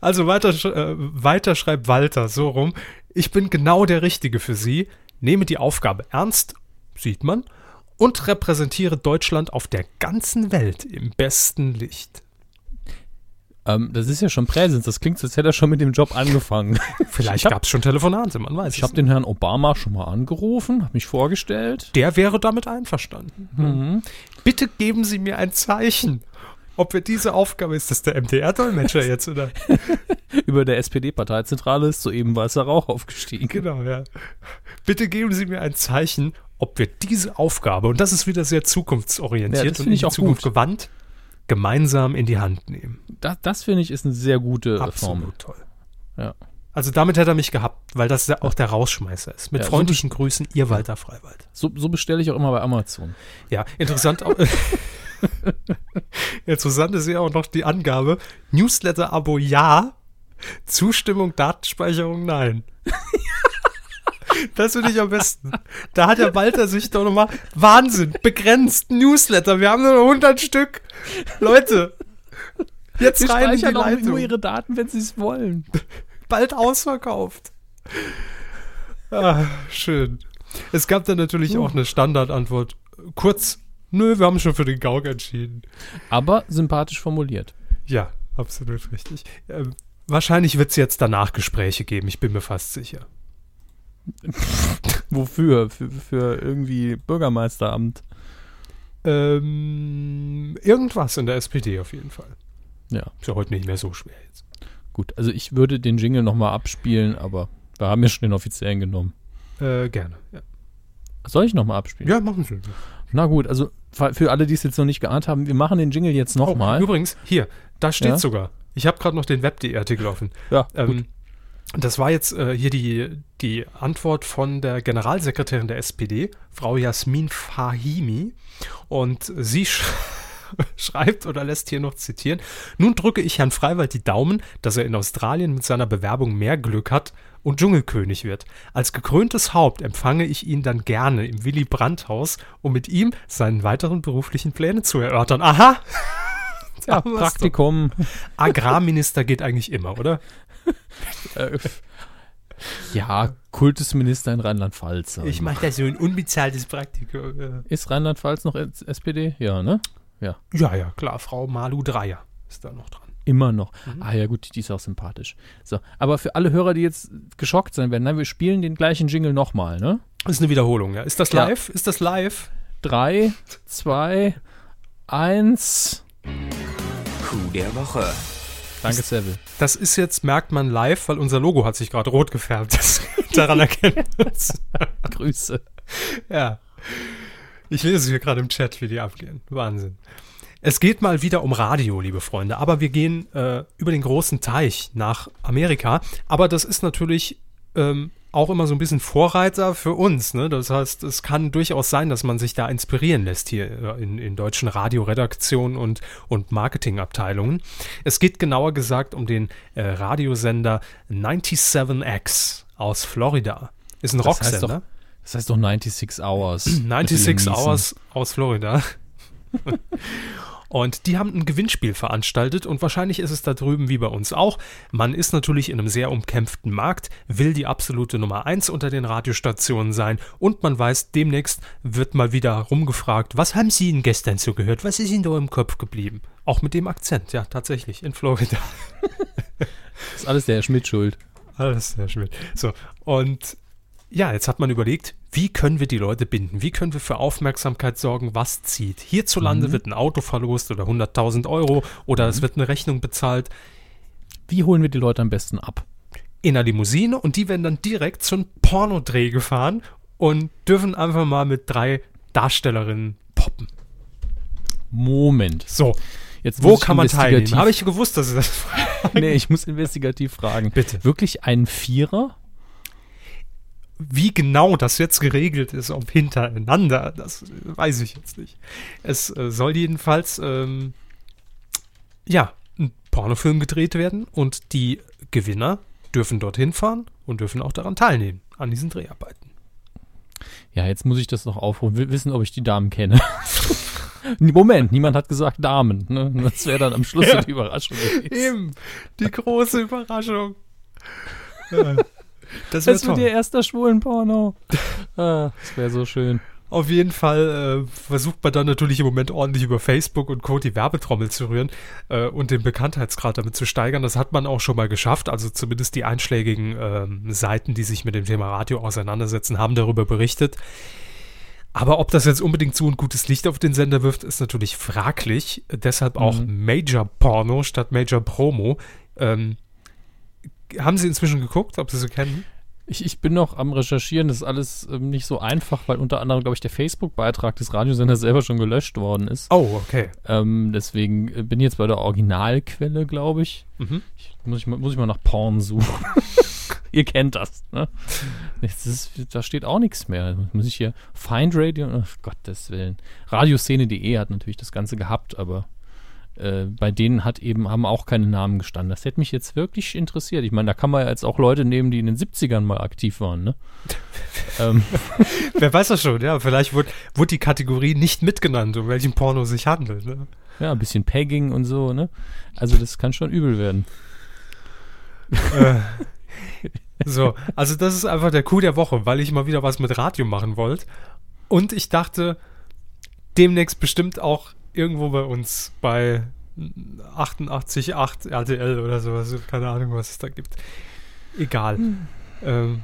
also weiter, äh, weiter schreibt Walter so rum. Ich bin genau der Richtige für Sie, nehme die Aufgabe ernst, sieht man, und repräsentiere Deutschland auf der ganzen Welt im besten Licht. Ähm, das ist ja schon Präsens. Das klingt, als hätte er schon mit dem Job angefangen. Vielleicht gab es schon Telefonate, man weiß Ich habe den Herrn Obama schon mal angerufen, habe mich vorgestellt. Der wäre damit einverstanden. Mhm. Bitte geben Sie mir ein Zeichen, ob wir diese Aufgabe, ist das der MDR-Dolmetscher jetzt, oder? Über der SPD-Parteizentrale ist soeben weißer Rauch aufgestiegen. Genau, ja. Bitte geben Sie mir ein Zeichen, ob wir diese Aufgabe, und das ist wieder sehr zukunftsorientiert Ja, und in ich die auch Zukunft gut. gewandt, gemeinsam in die Hand nehmen. Das, das finde ich ist eine sehr gute äh, Formel. Absolut toll. Ja. Also damit hätte er mich gehabt, weil das ja auch der Rausschmeißer ist. Mit Ja, so freundlichen Grüßen, Ihr Walter Freiwald. So, so bestelle ich auch immer bei Amazon. Ja, interessant. auch- interessant ist ja auch noch die Angabe, Newsletter-Abo ja, Zustimmung, Datenspeicherung nein. Das finde ich am besten. Da hat der Walter sich doch nochmal, Wahnsinn, begrenzt Newsletter, wir haben nur noch 100 Stück. Leute, jetzt Sie rein in die Leitung. nur ihre Daten, wenn sie es wollen. bald ausverkauft. Ah, schön. Es gab dann natürlich auch eine Standardantwort. Kurz, nö, wir haben schon für den Gauk entschieden. Aber sympathisch formuliert. Ja, absolut richtig. Ähm, wahrscheinlich wird es jetzt danach Gespräche geben, ich bin mir fast sicher. Wofür? Für, für irgendwie Bürgermeisteramt. Ähm, irgendwas in der SPD auf jeden Fall. Ja, Ist ja heute nicht mehr so schwer jetzt. gut. Also ich würde den Jingle nochmal abspielen, aber wir haben ja schon den offiziellen genommen. Äh, gerne. Ja, Soll ich nochmal abspielen? ja machen Sie. Na gut, also für alle, die es jetzt noch nicht geahnt haben, wir machen den Jingle jetzt nochmal. Oh, übrigens, hier, da steht Ja? sogar. Ich habe gerade noch den Web.de-Artikel offen. ja, gut. Das war jetzt äh, hier die, die Antwort von der Generalsekretärin der SPD, Frau Jasmin Fahimi. Und sie sch schreibt oder lässt hier noch zitieren: Nun drücke ich Herrn Freiwald die Daumen, dass er in Australien mit seiner Bewerbung mehr Glück hat und Dschungelkönig wird. Als gekröntes Haupt empfange ich ihn dann gerne im Willy Brandt-Haus, um mit ihm seinen weiteren beruflichen Pläne zu erörtern. Aha! ja. Praktikum. Agrarminister geht eigentlich immer, oder? äh, ja, Kultusminister in Rheinland-Pfalz. Ich mache da so ein unbezahltes Praktikum. Ist Rheinland-Pfalz noch SPD? Ja, ne? Ja, ja, klar. Frau Malu Dreier ist da noch dran. Immer noch. Mhm. Ah ja, gut, die ist auch sympathisch. So, aber für alle Hörer, die jetzt geschockt sein werden, nein, wir spielen den gleichen Jingle nochmal, ne? Das ist eine Wiederholung, ja. Ist das Ja. live? Ist das live? Drei, zwei, eins. Coup der Woche. Danke, Seville. Das ist jetzt, merkt man live, weil unser Logo hat sich gerade rot gefärbt. Das, daran erkennen wir es. Grüße. Ja. Ich lese hier gerade im Chat, wie die abgehen. Wahnsinn. Es geht mal wieder um Radio, liebe Freunde, aber wir gehen äh, über den großen Teich nach Amerika. Aber das ist natürlich ähm, auch immer so ein bisschen Vorreiter für uns. Ne? Das heißt, es kann durchaus sein, dass man sich da inspirieren lässt hier äh, in, in deutschen Radioredaktionen und, und Marketingabteilungen. Es geht genauer gesagt um den äh, Radiosender 97X aus Florida. Ist ein Das heißt Rocksender. doch, das heißt doch 96 Hours. 96 Mit Liam Neeson. Hours aus Florida. Und die haben ein Gewinnspiel veranstaltet und wahrscheinlich ist es da drüben wie bei uns auch. Man ist natürlich in einem sehr umkämpften Markt, will die absolute Nummer 1 unter den Radiostationen sein und man weiß, demnächst wird mal wieder rumgefragt, was haben Sie denn gestern so gehört? Was ist Ihnen da im Kopf geblieben? Auch mit dem Akzent, ja, tatsächlich, in Florida. ist alles der Herr Schmidt schuld. Alles sehr schön. So, und ja, jetzt hat man überlegt, wie können wir die Leute binden? Wie können wir für Aufmerksamkeit sorgen, was zieht? Hierzulande wird ein Auto verlost oder 100.000 Euro oder es wird eine Rechnung bezahlt Wie holen wir die Leute am besten ab? in einer Limousine und die werden dann direkt zum Pornodreh gefahren und dürfen einfach mal mit drei Darstellerinnen poppen. Moment. So, Jetzt wo muss ich kann man teilnehmen? Habe ich gewusst, dass es das Nee, ich muss investigativ fragen. Bitte. Wirklich ein Vierer? Wie genau das jetzt geregelt ist, ob hintereinander, das weiß ich jetzt nicht. Es äh, soll jedenfalls, ähm, ja, ein Pornofilm gedreht werden und die Gewinner dürfen dorthin fahren und dürfen auch daran teilnehmen, an diesen Dreharbeiten. Ja, jetzt muss ich das noch aufrufen. Will wissen, ob ich die Damen kenne. Moment, niemand hat gesagt Damen. Ne? Das wäre dann am Schluss Ja. die Überraschung. Eben, die große Überraschung. Ja, das Das wird ihr erster Schwulenporno. ah, das wäre so schön. Auf jeden Fall äh, versucht man dann natürlich im Moment ordentlich über Facebook und Co. die Werbetrommel zu rühren äh, und den Bekanntheitsgrad damit zu steigern. Das hat man auch schon mal geschafft. Also zumindest die einschlägigen ähm, Seiten, die sich mit dem Thema Radio auseinandersetzen, haben darüber berichtet. Aber ob das jetzt unbedingt so ein gutes Licht auf den Sender wirft, ist natürlich fraglich. Deshalb auch Major Porno statt Major Promo. Ähm, haben Sie inzwischen geguckt, ob Sie sie kennen? Ich, ich bin noch am Recherchieren. Das ist alles ähm, nicht so einfach, weil unter anderem, glaube ich, der Facebook-Beitrag des Radiosenders selber schon gelöscht worden ist. Oh, okay. Ähm, deswegen äh, bin ich jetzt bei der Originalquelle, glaube ich. Mhm. ich muss, ich mal, muss ich mal nach Porn suchen. Ihr kennt das, ne? Jetzt ist, da steht auch nichts mehr. Muss ich hier Find Radio, ach Gottes Willen. Radioszene.de hat natürlich das Ganze gehabt, aber äh, bei denen hat eben, haben auch keine Namen gestanden. Das hätte mich jetzt wirklich interessiert. Ich meine, da kann man ja jetzt auch Leute nehmen, die in den 70ern mal aktiv waren, ne? ähm, Wer weiß das schon, ja. Vielleicht wurde, wurde die Kategorie nicht mitgenannt, um welchen Porno sich handelt. Ne? ja, ein bisschen Pegging und so, ne? Also das kann schon übel werden. äh, So, also das ist einfach der Coup der Woche, weil ich mal wieder was mit Radio machen wollte. Und ich dachte, demnächst bestimmt auch irgendwo bei uns bei 88,8 RTL oder sowas. Keine Ahnung, was es da gibt. Egal. Ähm,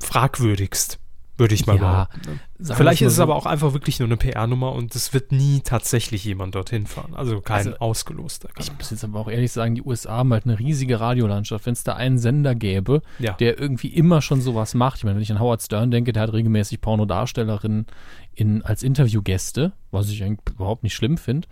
fragwürdigst, würde ich mal Ja, behaupten. sagen Vielleicht mal ist es so. aber auch einfach wirklich nur eine PR-Nummer und es wird nie tatsächlich jemand dorthin fahren. Also kein Also, ausgeloster. Ich muss jetzt aber auch ehrlich sagen, die USA haben halt eine riesige Radiolandschaft. Wenn es da einen Sender gäbe, Ja. der irgendwie immer schon sowas macht. Ich meine, wenn ich an Howard Stern denke, der hat regelmäßig Pornodarstellerinnen in, als Interviewgäste, was ich eigentlich überhaupt nicht schlimm finde.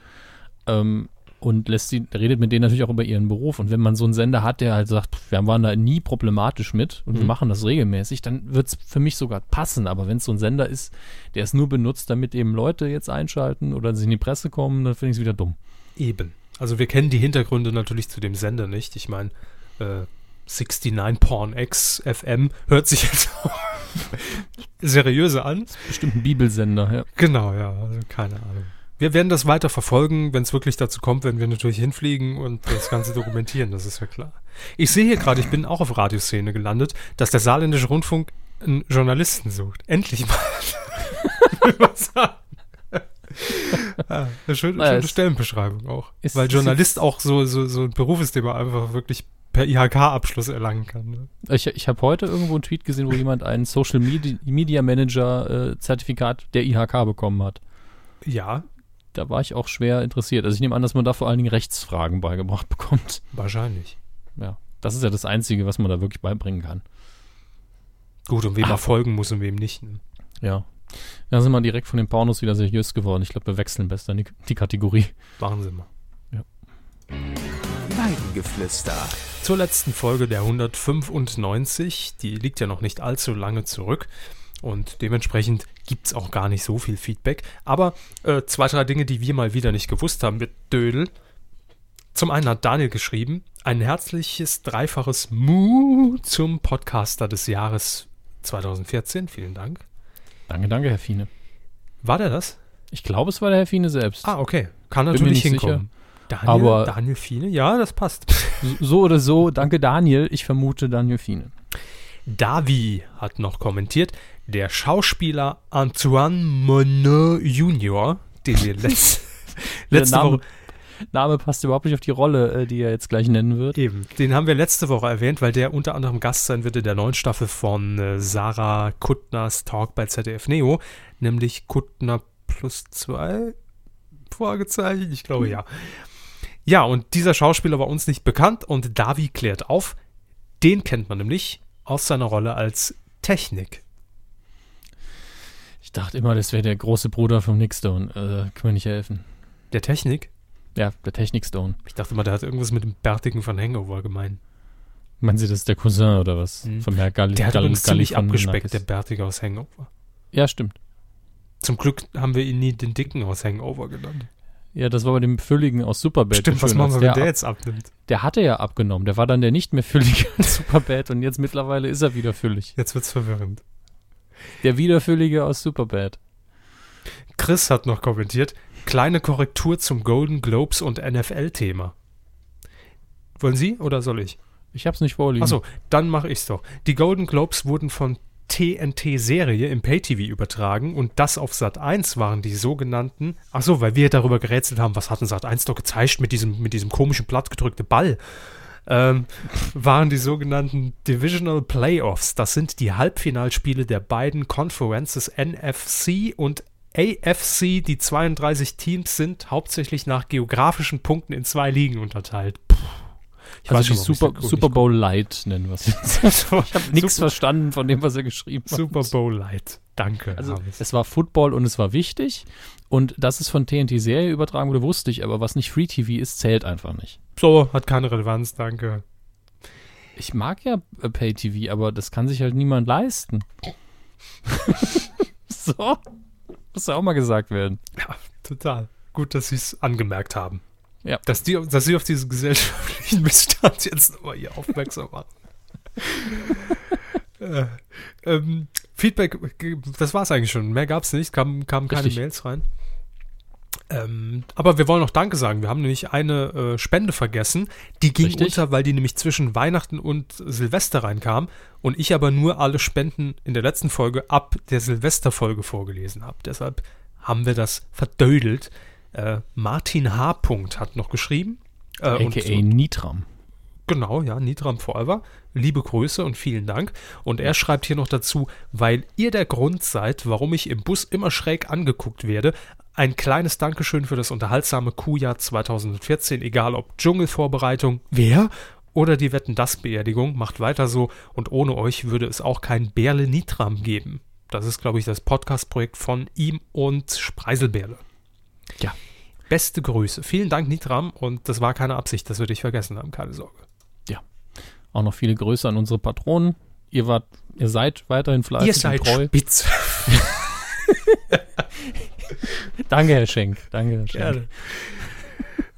Ähm, und lässt sie, redet mit denen natürlich auch über ihren Beruf. Und wenn man so einen Sender hat, der halt sagt, wir waren da nie problematisch mit und wir Mhm. machen das regelmäßig, dann wird es für mich sogar passen. Aber wenn es so ein Sender ist, der es nur benutzt, damit eben Leute jetzt einschalten oder sie in die Presse kommen, dann finde ich es wieder dumm. Eben. Also wir kennen die Hintergründe natürlich zu dem Sender nicht. Ich meine, äh, 69 Porn X FM hört sich jetzt auch seriöser an. Bestimmt ein Bibelsender, ja. Genau, ja, also keine Ahnung. Wir werden das weiter verfolgen. Wenn es wirklich dazu kommt, werden wir natürlich hinfliegen und das Ganze dokumentieren, das ist ja klar. Ich sehe hier gerade, ich bin auch auf Radioszene gelandet, dass der Saarländische Rundfunk einen Journalisten sucht. Endlich mal. Ja, eine schöne, Naja, schöne es- Stellenbeschreibung auch. Weil Journalist auch so, so, so ein Beruf ist, den man einfach wirklich per IHK-Abschluss erlangen kann. Ne? Ich, ich habe heute irgendwo einen Tweet gesehen, wo jemand ein Social Media, Media Manager äh, Zertifikat der IHK bekommen hat. Ja, Da war ich auch schwer interessiert. Also ich nehme an, dass man da vor allen Dingen Rechtsfragen beigebracht bekommt. wahrscheinlich. Ja, das ist ja das Einzige, was man da wirklich beibringen kann. Gut, und wem Ah. man folgen muss und wem nicht. Ne? Ja. Da sind wir direkt von den Pornos wieder seriös geworden. Ich glaube, wir wechseln besser die, die Kategorie. Machen Sie mal. Weidengeflüster. Zur letzten Folge der 195, die liegt ja noch nicht allzu lange zurück und dementsprechend gibt es auch gar nicht so viel Feedback. Aber äh, zwei, drei Dinge, die wir mal wieder nicht gewusst haben mit Dödel. Zum einen hat Daniel geschrieben, ein herzliches, dreifaches Mu zum Podcaster des Jahres 2014. Vielen Dank. Danke, danke, Herr Fiene. War der das? Ich glaube, es war der Herr Fiene selbst. Ah, okay. Kann natürlich nicht hinkommen. Daniel, Aber- Daniel Fiene? Ja, das passt. So- oder so, danke Daniel. Ich vermute Daniel Fiene. Davi hat noch kommentiert, der Schauspieler Antoine Monod Jr., den wir letz letzte Name, Woche Name passt überhaupt nicht auf die Rolle, äh, die er jetzt gleich nennen wird. eben, den haben wir letzte Woche erwähnt, weil der unter anderem Gast sein wird in der neuen Staffel von äh, Sarah Kuttners Talk bei ZDF Neo, nämlich Kuttner plus zwei Fragezeichen, ich glaube ja. Ja, und dieser Schauspieler war uns nicht bekannt und Davi klärt auf, den kennt man nämlich aus seiner Rolle als Technik. Ich dachte immer, das wäre der große Bruder vom Nick Stone. Äh, kann mir nicht helfen. Der Technik? Ja, der Technik Stone. Ich dachte mal, der hat irgendwas mit dem Bärtigen von Hangover gemeint. Meinen Sie, das ist der Cousin oder was? Mhm. Vom Herr Galli. Der hat Galli- übrigens Galli ziemlich von abgespeckt, der Nakis. Bärtige aus Hangover. Ja, stimmt. Zum Glück haben wir ihn nie den Dicken aus Hangover genannt. Ja, das war bei dem Fülligen aus Superbad. Stimmt, was machen wir, wenn der, der jetzt abnimmt? der hatte ja abgenommen. Der war dann der nicht mehr Füllige als Superbad und jetzt mittlerweile ist er wieder füllig. Jetzt wird's verwirrend. Der Wiederfüllige aus Superbad. Chris hat noch kommentiert, kleine Korrektur zum Golden Globes und NFL-Thema. Wollen Sie oder soll ich? Ich hab's nicht vorliegen. Achso, dann mache ich's doch. Die Golden Globes wurden von TNT-Serie im Pay-TV übertragen und das auf Sat 1 waren die sogenannten, achso, weil wir darüber gerätselt haben, was hat denn Sat 1 doch gezeigt mit diesem, mit diesem komischen plattgedrückten Ball, ähm, waren die sogenannten Divisional Playoffs. Das sind die Halbfinalspiele der beiden Conferences NFC und AFC. Die 32 Teams sind hauptsächlich nach geografischen Punkten in zwei Ligen unterteilt. Puh. Ich also die schon, Super, Super Bowl Light nennen wir es jetzt. Ich habe nichts verstanden von dem, was er geschrieben hat. Super Bowl Light. Danke. Also es war Football und es war wichtig. Und dass es von TNT-Serie übertragen wurde, wusste ich. Aber was nicht Free TV ist, zählt einfach nicht. so, hat keine Relevanz, danke. Ich mag ja äh, Pay TV, aber das kann sich halt niemand leisten. so. Muss ja auch mal gesagt werden. Ja, total. Gut, dass Sie es angemerkt haben. Ja. Dass, die, dass Sie auf diesen gesellschaftlichen Missstand jetzt nochmal hier aufmerksam machen. äh, ähm, Feedback, das war es eigentlich schon. Mehr gab es nicht, kamen kam keine. Mails rein. Ähm, aber wir wollen noch Danke sagen. Wir haben nämlich eine äh, Spende vergessen. Die ging Richtig. unter, weil die nämlich zwischen Weihnachten und Silvester reinkam. Und ich aber nur alle Spenden in der letzten Folge ab der Silvesterfolge vorgelesen habe. Deshalb haben wir das verdödelt. Äh, Martin H. Punkt hat noch geschrieben. Äh, und AKA Nitram. Genau, ja, Nitram Forever. Liebe Grüße und vielen Dank. Und er schreibt hier noch dazu, weil ihr der Grund seid, warum ich im Bus immer schräg angeguckt werde. Ein kleines Dankeschön für das unterhaltsame Kuhjahr 2014, egal ob Dschungelvorbereitung, wer oder die Wetten das Beerdigung, macht weiter so und ohne euch würde es auch kein Berle Nitram geben. Das ist, glaube ich, das Podcast-Projekt von ihm und Spreiselberle. Ja. Beste Grüße. Vielen Dank, Nitram. Und das war keine Absicht, dass wir dich vergessen haben, keine Sorge. Auch noch viele Grüße an unsere Patronen. Ihr wart, ihr seid weiterhin fleißig Ihr seid und treu. spitz. Danke, Herr Schenk. Danke, Herr Schenk. Gerne.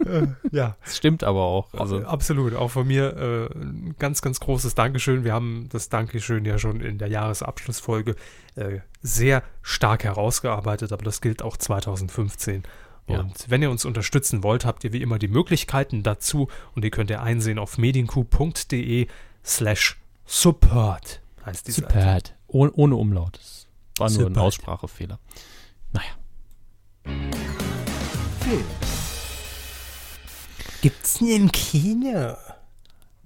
Äh, ja, Das stimmt aber auch. Also, absolut. Auch von mir äh, ein ganz, ganz großes Dankeschön. Wir haben das Dankeschön ja schon in der Jahresabschlussfolge äh, sehr stark herausgearbeitet, aber das gilt auch 2015. Ja. Und wenn ihr uns unterstützen wollt, habt ihr wie immer die Möglichkeiten dazu und die könnt ihr einsehen auf medienku.de slash support. Heißt die Seite. Superb. Ohne, Umlaut. Das war nur ein. Aussprachefehler. Naja. Gibt's denn im Kino?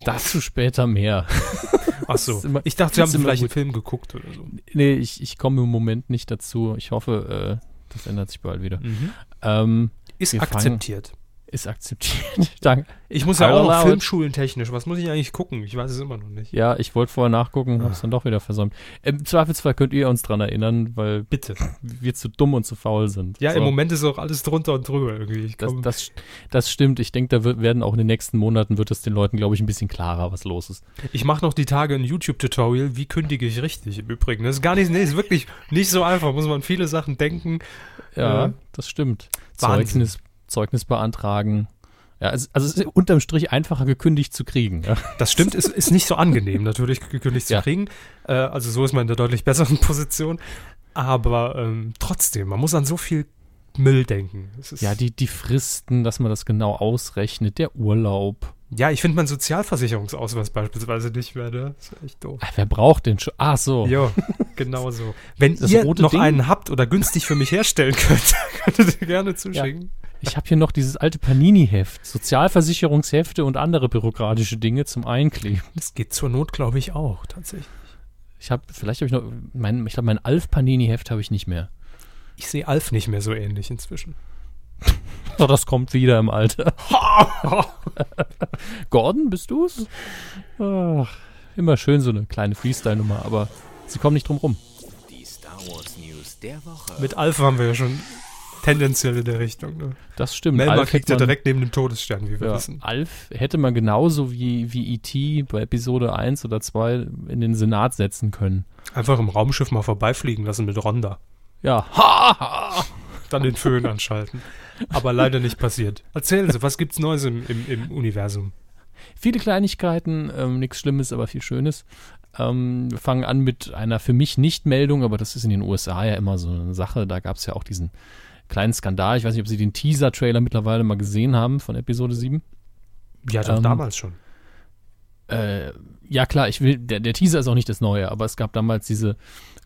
Dazu später mehr. Ach so. Immer- ich dachte, wir haben vielleicht einen gut. Film geguckt oder so. nee, ich, ich komme im Moment nicht dazu. Ich hoffe, äh, das ändert sich bald wieder. Mhm. Ähm, Ist Wir fangen- akzeptiert. Ist akzeptiert. Danke. Ich muss ja auch noch allow it. Filmschulentechnisch. Was muss ich eigentlich gucken? Ich weiß es immer noch nicht. Ja, ich wollte vorher nachgucken, hab's dann doch wieder versäumt. Im Zweifelsfall könnt ihr uns dran erinnern, weil Bitte. wir zu dumm und zu faul sind. Ja, So. im Moment ist auch alles drunter und drüber irgendwie. Das, das, das stimmt. Ich denke, da wird, werden auch in den nächsten Monaten wird es den Leuten, glaube ich, ein bisschen klarer, was los ist. ich mache noch die Tage ein YouTube-Tutorial, wie kündige ich richtig im Übrigen. Das ist gar nicht, nee, ist wirklich nicht so einfach. Muss man viele Sachen denken. Ja, Ja. das stimmt. Wahnsinn. Zeugnis, Zeugnis beantragen. Ja, es, also es ist unterm Strich einfacher gekündigt zu kriegen. Ja. Das stimmt, ist, ist nicht so angenehm, natürlich gekündigt zu Ja. kriegen. Äh, also so ist man in der deutlich besseren Position. Aber ähm, trotzdem, man muss an so viel Müll denken. Es ja, die, die Fristen, dass man das genau ausrechnet, der Urlaub. ja, ich finde meinen Sozialversicherungsausweis beispielsweise nicht mehr. Ne? Das ist echt doof. Ah, wer braucht den schon? Ach so. Ja, genau so. Wenn Das ihr noch Ding? einen habt oder günstig für mich herstellen könnt, könntet ihr gerne zuschicken. Ich habe hier noch dieses alte Panini-Heft, Sozialversicherungshefte und andere bürokratische Dinge zum Einkleben. Das geht zur Not, glaube ich, auch, tatsächlich. Ich habe, vielleicht habe ich noch, mein, ich glaube, mein Alf Panini-Heft habe ich nicht mehr. Ich sehe Alf nicht mehr so ähnlich inzwischen. So, das kommt wieder im Alter. Gordon, bist du's? Ach, immer schön so eine kleine Freestyle-Nummer, aber sie kommen nicht drum rum. Die Star Wars News der Woche. Mit Alf waren wir ja schon tendenziell in der Richtung. Ne? Das stimmt. Melma Alf kriegt ja direkt neben dem Todesstern, wie wir Ja, wissen. Alf hätte man genauso wie, wie E.T. bei Episode 1 oder 2 in den Senat setzen können. Einfach im Raumschiff mal vorbeifliegen lassen mit Ronda. Ja. Ha, ha. Dann den Föhn anschalten. Aber leider nicht passiert. Erzählen Sie, was gibt's Neues im, im, im Universum? Viele Kleinigkeiten, ähm, nichts Schlimmes, aber viel Schönes. Ähm, wir fangen an mit einer für mich Nicht-Meldung, aber das ist in den USA ja immer so eine Sache. Da gab es ja auch diesen kleinen Skandal. Ich weiß nicht, ob Sie den Teaser-Trailer mittlerweile mal gesehen haben von Episode 7. Ja, doch Ähm, damals schon. Äh, ja klar, ich will, der, der Teaser ist auch nicht das Neue, aber es gab damals diese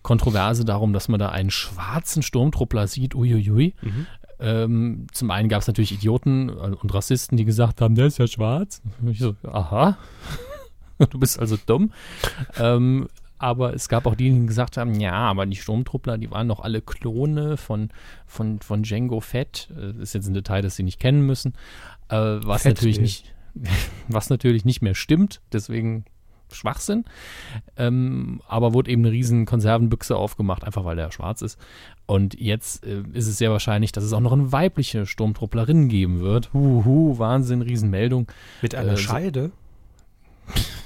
Kontroverse darum, dass man da einen schwarzen Sturmtruppler sieht, uiuiui. Mhm. Ähm, zum einen gab es natürlich Idioten äh, und Rassisten, die gesagt haben, der ist ja schwarz. Und ich so, aha, du bist also dumm. Ähm, aber es gab auch die, die gesagt haben, ja, aber die Sturmtruppler, die waren doch alle Klone von, von, von Django Fett. Äh, Das ist jetzt ein Detail, das sie nicht kennen müssen. Äh, was Fett natürlich nicht, was natürlich nicht mehr stimmt. Deswegen Schwachsinn. Ähm, aber wurde eben eine riesen Konservenbüchse aufgemacht, einfach weil der schwarz ist. Und jetzt äh, ist es sehr wahrscheinlich, dass es auch noch eine weibliche Sturmtrupplerin geben wird. Huhu, Wahnsinn, Riesenmeldung. Mit einer äh, so- Scheide?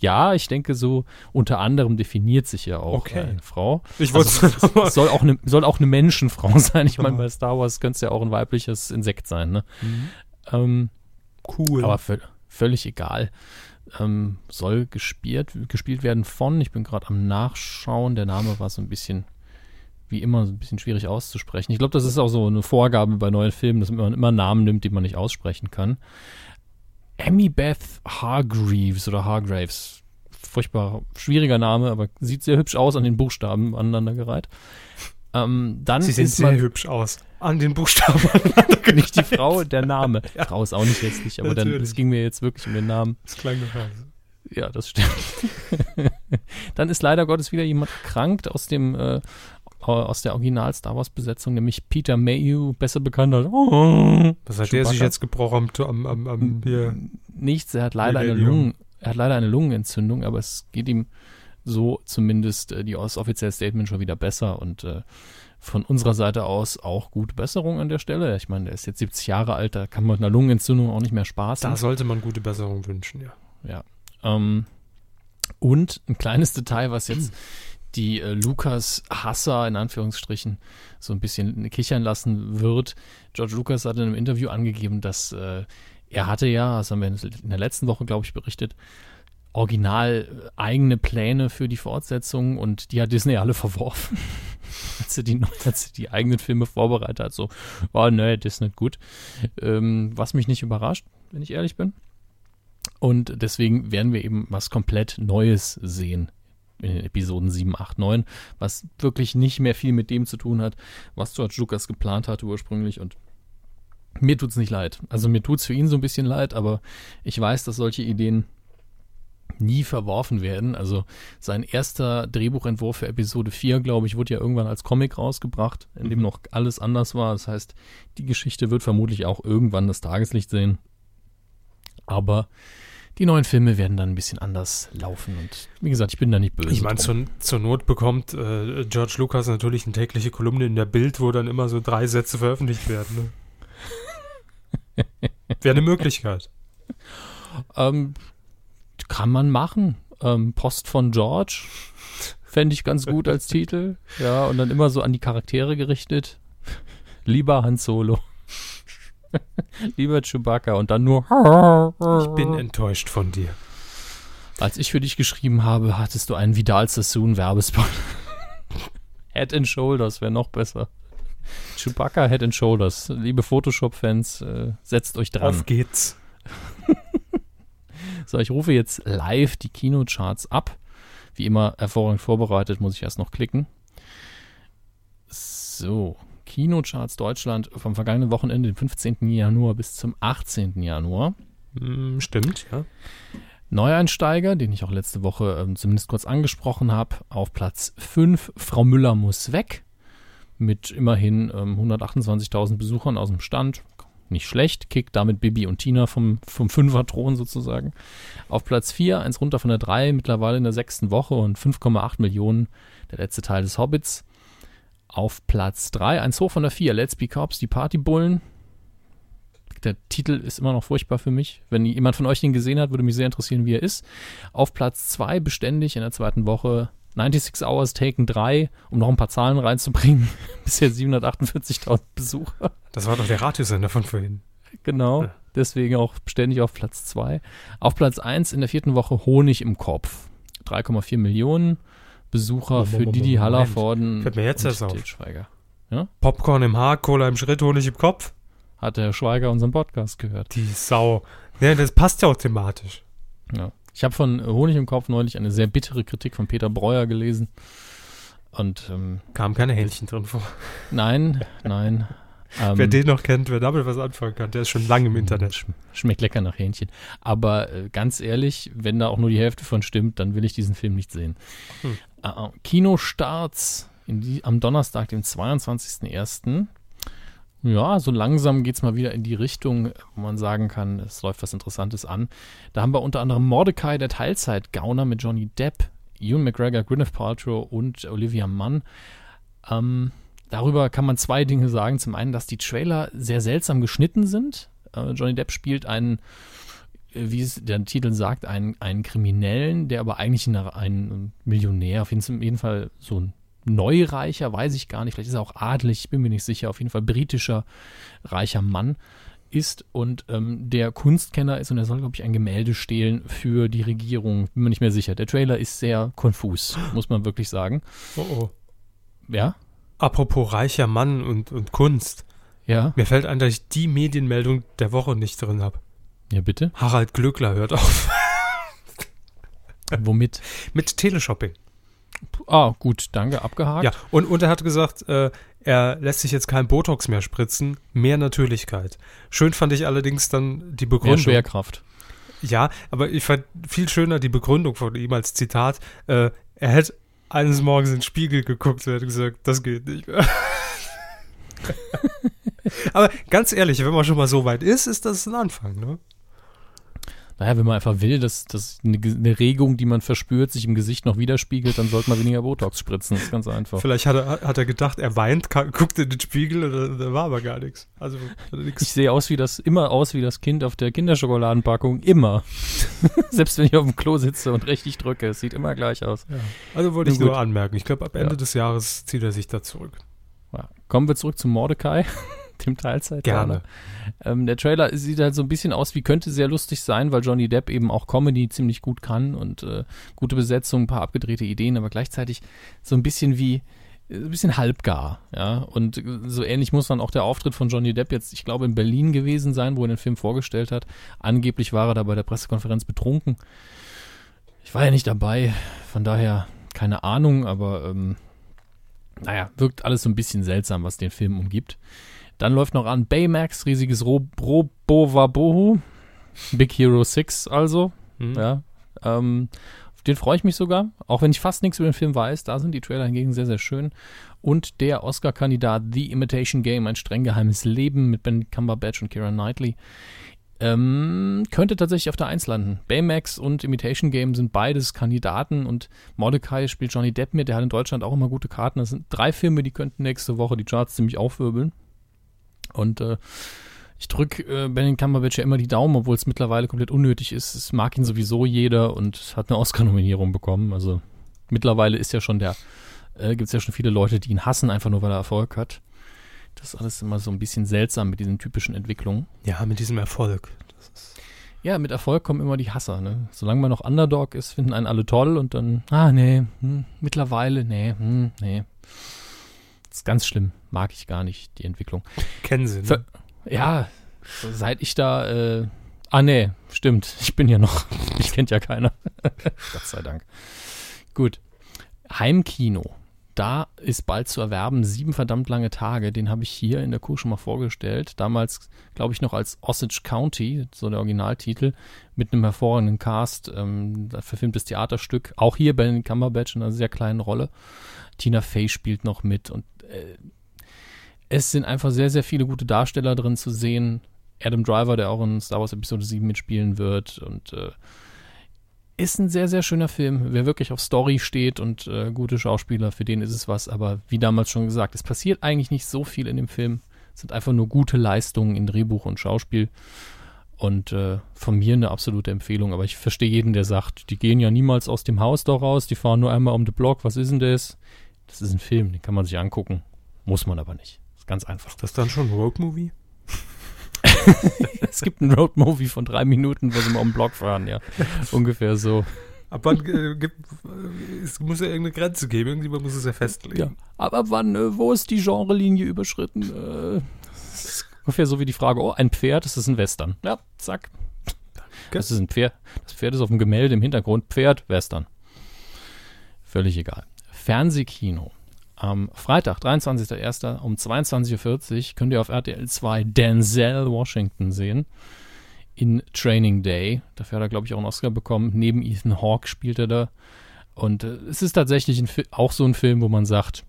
Ja, ich denke, so unter anderem definiert sich ja auch Okay. eine Frau. Ich Also, wollte es soll auch eine, soll auch eine Menschenfrau sein. Ich meine, Ja. bei Star Wars könnte es ja auch ein weibliches Insekt sein. Ne? Ähm, cool. aber völ- völlig egal. Ähm, soll gespielt, gespielt werden von, ich bin gerade am Nachschauen, der Name war so ein bisschen wie immer so ein bisschen schwierig auszusprechen. Ich glaube, das ist auch so eine Vorgabe bei neuen Filmen, dass man immer Namen nimmt, die man nicht aussprechen kann. Amy Beth Hargreaves oder Hargraves. Furchtbar schwieriger Name, aber sieht sehr hübsch aus an den Buchstaben aneinandergereiht. Ähm, dann Sie sehen sehr man hübsch aus. An den Buchstaben. nicht die Frau, der Name. Frau ist auch nicht hässlich, aber dann, es ging mir jetzt wirklich um den Namen. Das klang also. Ja, das stimmt. dann ist leider Gottes wieder jemand erkrankt aus dem äh, aus der Original Star Wars Besetzung, nämlich Peter Mayhew, besser bekannt als Was hat der sich Chewbacca? jetzt gebrochen am, am, am, hier? nichts. Er hat leider eine. Lungen, er hat leider eine Lungenentzündung, aber es geht ihm so zumindest äh, die das offizielle Statement schon wieder besser und äh, von unserer Seite aus auch gute Besserung an der Stelle. Ich meine, er ist jetzt 70 Jahre alt, da kann man mit einer Lungenentzündung auch nicht mehr spaßen. Da sollte man gute Besserung wünschen, ja. Ja. Ähm, und ein kleines Detail, was jetzt die äh, Lukas Hasser in Anführungsstrichen so ein bisschen kichern lassen wird. George Lucas hat in einem Interview angegeben, dass äh, er hatte ja, das haben wir in der letzten Woche, glaube ich, berichtet, original äh, eigene Pläne für die Fortsetzung und die hat Disney alle verworfen. als, sie die, als sie die eigenen Filme vorbereitet hat, so, oh nee, das ist nicht gut. Ähm, was mich nicht überrascht, wenn ich ehrlich bin. Und deswegen werden wir eben was komplett Neues sehen in den Episoden 7, 8, 9, was wirklich nicht mehr viel mit dem zu tun hat, was George Lucas geplant hatte ursprünglich. Und mir tut's nicht leid. Also mir tut's für ihn so ein bisschen leid, aber ich weiß, dass solche Ideen nie verworfen werden. Also sein erster Drehbuchentwurf für Episode 4, glaube ich, wurde ja irgendwann als Comic rausgebracht, in dem noch alles anders war. Das heißt, die Geschichte wird vermutlich auch irgendwann das Tageslicht sehen. Aber die neuen Filme werden dann ein bisschen anders laufen. Und wie gesagt, ich bin da nicht böse. Ich meine, zur, zur Not bekommt äh, George Lucas natürlich eine tägliche Kolumne in der Bild, wo dann immer so drei Sätze veröffentlicht werden. Ne? Wäre eine Möglichkeit. Ähm, kann man machen. Ähm, Post von George fände ich ganz gut als Titel. Ja, und dann immer so an die Charaktere gerichtet. Lieber Han Solo. Lieber Chewbacca und dann nur. Ich bin enttäuscht von dir. Als ich für dich geschrieben habe, hattest du einen Vidal Sassoon Werbespot. Head and Shoulders wäre noch besser. Chewbacca Head and Shoulders. Liebe Photoshop-Fans, äh, setzt euch dran. Auf geht's. So, ich rufe jetzt live die Kinocharts ab. Wie immer hervorragend vorbereitet, muss ich erst noch klicken. So, Kinocharts Deutschland vom vergangenen Wochenende, den 15. Januar bis zum 18. Januar. Hm, stimmt, ja. Neueinsteiger, den ich auch letzte Woche ähm, zumindest kurz angesprochen habe, auf Platz 5, Frau Müller muss weg. Mit immerhin ähm, 128.000 Besuchern aus dem Stand. Nicht schlecht, kickt damit Bibi und Tina vom, vom Fünfer-Thron sozusagen. Auf Platz 4, eins runter von der 3, mittlerweile in der sechsten Woche und 5,8 Millionen, der letzte Teil des Hobbits. Auf Platz 3, eins hoch von der 4, Let's Be Cops, die Partybullen. Der Titel ist immer noch furchtbar für mich. Wenn jemand von euch den gesehen hat, würde mich sehr interessieren, wie er ist. Auf Platz 2 beständig in der zweiten Woche 96 Hours Taken 3, um noch ein paar Zahlen reinzubringen. Bisher 748.000 Besucher. Das war doch der Radiosender von vorhin. Genau. Ja. Deswegen auch ständig auf Platz 2. Auf Platz 1 in der vierten Woche Honig im Kopf. 3,4 Millionen Besucher für Didi. Hallervorden Fällt mir jetzt erst auf. Schweiger. Popcorn im Haar, Cola im Schritt, Honig im Kopf. Hat der Schweiger unseren Podcast gehört. Die Sau. Ja, das passt ja auch thematisch. Ja. Ich habe von Honig im Kopf neulich eine sehr bittere Kritik von Peter Breuer gelesen. Und ähm, Kam keine Hähnchen drin vor. nein, nein. Ähm, Wer den noch kennt, wer damit was anfangen kann, der ist schon lange im Internet. Sch schmeckt lecker nach Hähnchen. Aber äh, ganz ehrlich, wenn da auch nur die Hälfte von stimmt, dann will ich diesen Film nicht sehen. Hm. Äh, äh, Kinostarts in die, am Donnerstag, dem 22.01. Ja, so langsam geht es mal wieder in die Richtung, wo man sagen kann, es läuft was Interessantes an. Da haben wir unter anderem Mordecai, der Teilzeit-Gauner mit Johnny Depp, Ewan McGregor, Gwyneth Paltrow und Olivia Munn. Ähm, darüber kann man zwei Dinge sagen. Zum einen, dass die Trailer sehr seltsam geschnitten sind. Äh, Johnny Depp spielt einen, äh, wie es der Titel sagt, einen, einen Kriminellen, der aber eigentlich ein, Millionär, auf jeden, Fall so ein Neureicher, weiß ich gar nicht, vielleicht ist er auch adelig, ich bin mir nicht sicher, auf jeden Fall britischer reicher Mann ist und ähm, der Kunstkenner ist und er soll, glaube ich, ein Gemälde stehlen für die Regierung. Bin mir nicht mehr sicher. Der Trailer ist sehr konfus, muss man wirklich sagen. Oh oh. Ja, Apropos reicher Mann und, und Kunst. Ja? Mir fällt ein, dass ich die Medienmeldung der Woche nicht drin habe. Ja, bitte? Harald Glöckler hört auf Womit? mit Teleshopping. Ah, gut, danke, abgehakt. Ja, und, und er hat gesagt, äh, er lässt sich jetzt kein Botox mehr spritzen, mehr Natürlichkeit. Schön fand ich allerdings dann die Mehr Begründung. Schwerkraft. Ja, aber ich fand viel schöner die Begründung von ihm als Zitat. Äh, er hätte eines Morgens in den Spiegel geguckt und gesagt, das geht nicht mehr. aber ganz ehrlich, wenn man schon mal so weit ist, ist das ein Anfang, ne? Naja, wenn man einfach will, dass, dass eine, eine Regung, die man verspürt, sich im Gesicht noch widerspiegelt, dann sollte man weniger Botox spritzen. Das ist ganz einfach. Vielleicht hat er, hat er gedacht, er weint, guckt in den Spiegel und da, war aber gar nichts. Also er Ich sehe aus wie das, immer aus wie das Kind auf der Kinderschokoladenpackung. Immer. Selbst wenn ich auf dem Klo sitze und richtig drücke. Es sieht immer gleich aus. Also wollte ich nur anmerken. Ich glaube, ab Ende Ja. des Jahres zieht er sich da zurück. Ja. Kommen wir zurück zu Mordecai, dem Teilzeit. Gerne. Ähm, der Trailer sieht halt so ein bisschen aus wie könnte sehr lustig sein, weil Johnny Depp eben auch Comedy ziemlich gut kann und äh, gute Besetzung, ein paar abgedrehte Ideen, aber gleichzeitig so ein bisschen wie äh, ein bisschen halbgar, ja. Und äh, so ähnlich muss dann auch der Auftritt von Johnny Depp jetzt, ich glaube, in Berlin gewesen sein, wo er den Film vorgestellt hat. Angeblich war er da bei der Pressekonferenz betrunken. Ich war ja nicht dabei, von daher keine Ahnung, aber ähm, naja, wirkt alles so ein bisschen seltsam, was den Film umgibt. Dann läuft noch an Baymax, riesiges Ro Robowabohu. Big Hero 6 also. Hm? Ja. Ähm, auf den freue ich mich sogar. Auch wenn ich fast nichts über den Film weiß, da sind die Trailer hingegen sehr, sehr schön. Und der Oscar-Kandidat The Imitation Game, ein streng geheimes Leben mit Ben Cumberbatch und Keira Knightley. Ähm, könnte tatsächlich auf der 1 landen. Baymax und Imitation Game sind beides Kandidaten und Mordecai spielt Johnny Depp mit. Der hat in Deutschland auch immer gute Karten. Das sind drei Filme, die könnten nächste Woche die Charts ziemlich aufwirbeln. Und äh, ich drücke äh, Benjamin Cumberbatch ja immer die Daumen, obwohl es mittlerweile komplett unnötig ist. Es mag ihn sowieso jeder und hat eine Oscar-Nominierung bekommen. Also mittlerweile ist ja schon der, äh, gibt es ja schon viele Leute, die ihn hassen, einfach nur weil er Erfolg hat. Das ist alles immer so ein bisschen seltsam mit diesen typischen Entwicklungen. Ja, mit diesem Erfolg. Ja, mit Erfolg kommen immer die Hasser. Ne? Solange man noch Underdog ist, finden einen alle toll und dann, ah, nee, hm, mittlerweile, nee, hm, nee. Das ist ganz schlimm. Mag ich gar nicht, die Entwicklung. Kennen Sie, ne? Ver- Ja, seit ich da, äh, ah, nee, stimmt. Ich bin ja noch, ich kennt ja keiner. Gott sei Dank. Gut. Heimkino. Da ist bald zu erwerben, sieben verdammt lange Tage. Den habe ich hier in der Kuh schon mal vorgestellt. Damals, glaube ich, noch als Osage County, so der Originaltitel, mit einem hervorragenden Cast. Ähm, da verfilmtes Theaterstück. Auch hier Ben Cumberbatch in einer sehr kleinen Rolle. Tina Fey spielt noch mit und äh, es sind einfach sehr, sehr viele gute Darsteller drin zu sehen. Adam Driver, der auch in Star Wars Episode 7 mitspielen wird und äh, ist ein sehr, sehr schöner Film. Wer wirklich auf Story steht und äh, gute Schauspieler, für den ist es was. Aber wie damals schon gesagt, es passiert eigentlich nicht so viel in dem Film. Es sind einfach nur gute Leistungen in Drehbuch und Schauspiel. Und äh, von mir eine absolute Empfehlung. Aber ich verstehe jeden, der sagt, die gehen ja niemals aus dem Haus da raus, die fahren nur einmal um den Block. Was ist denn das? Das ist ein Film, den kann man sich angucken. Muss man aber nicht. Ist ganz einfach. Das dann schon ein Road-Movie? es gibt einen Roadmovie von drei Minuten, wo sie mal um den Block fahren, ja. Ungefähr so. Ab wann äh, gibt, äh, es muss ja irgendeine Grenze geben, irgendjemand muss es ja festlegen. Ja. Aber wann, äh, wo ist die Genrelinie überschritten? Äh, das ist ungefähr so wie die Frage, oh, ein Pferd, das ist ein Western. Ja, zack. Das ist ein Pferd. Das Pferd ist auf dem Gemälde im Hintergrund. Pferd, Western. Völlig egal. Fernsehkino. Am Freitag, 23.01. um 22.40 Uhr könnt ihr auf RTL 2 Denzel Washington sehen. In Training Day. Dafür hat er, glaube ich, auch einen Oscar bekommen. Neben Ethan Hawke spielt er da. Und äh, es ist tatsächlich auch so ein Film, wo man sagt,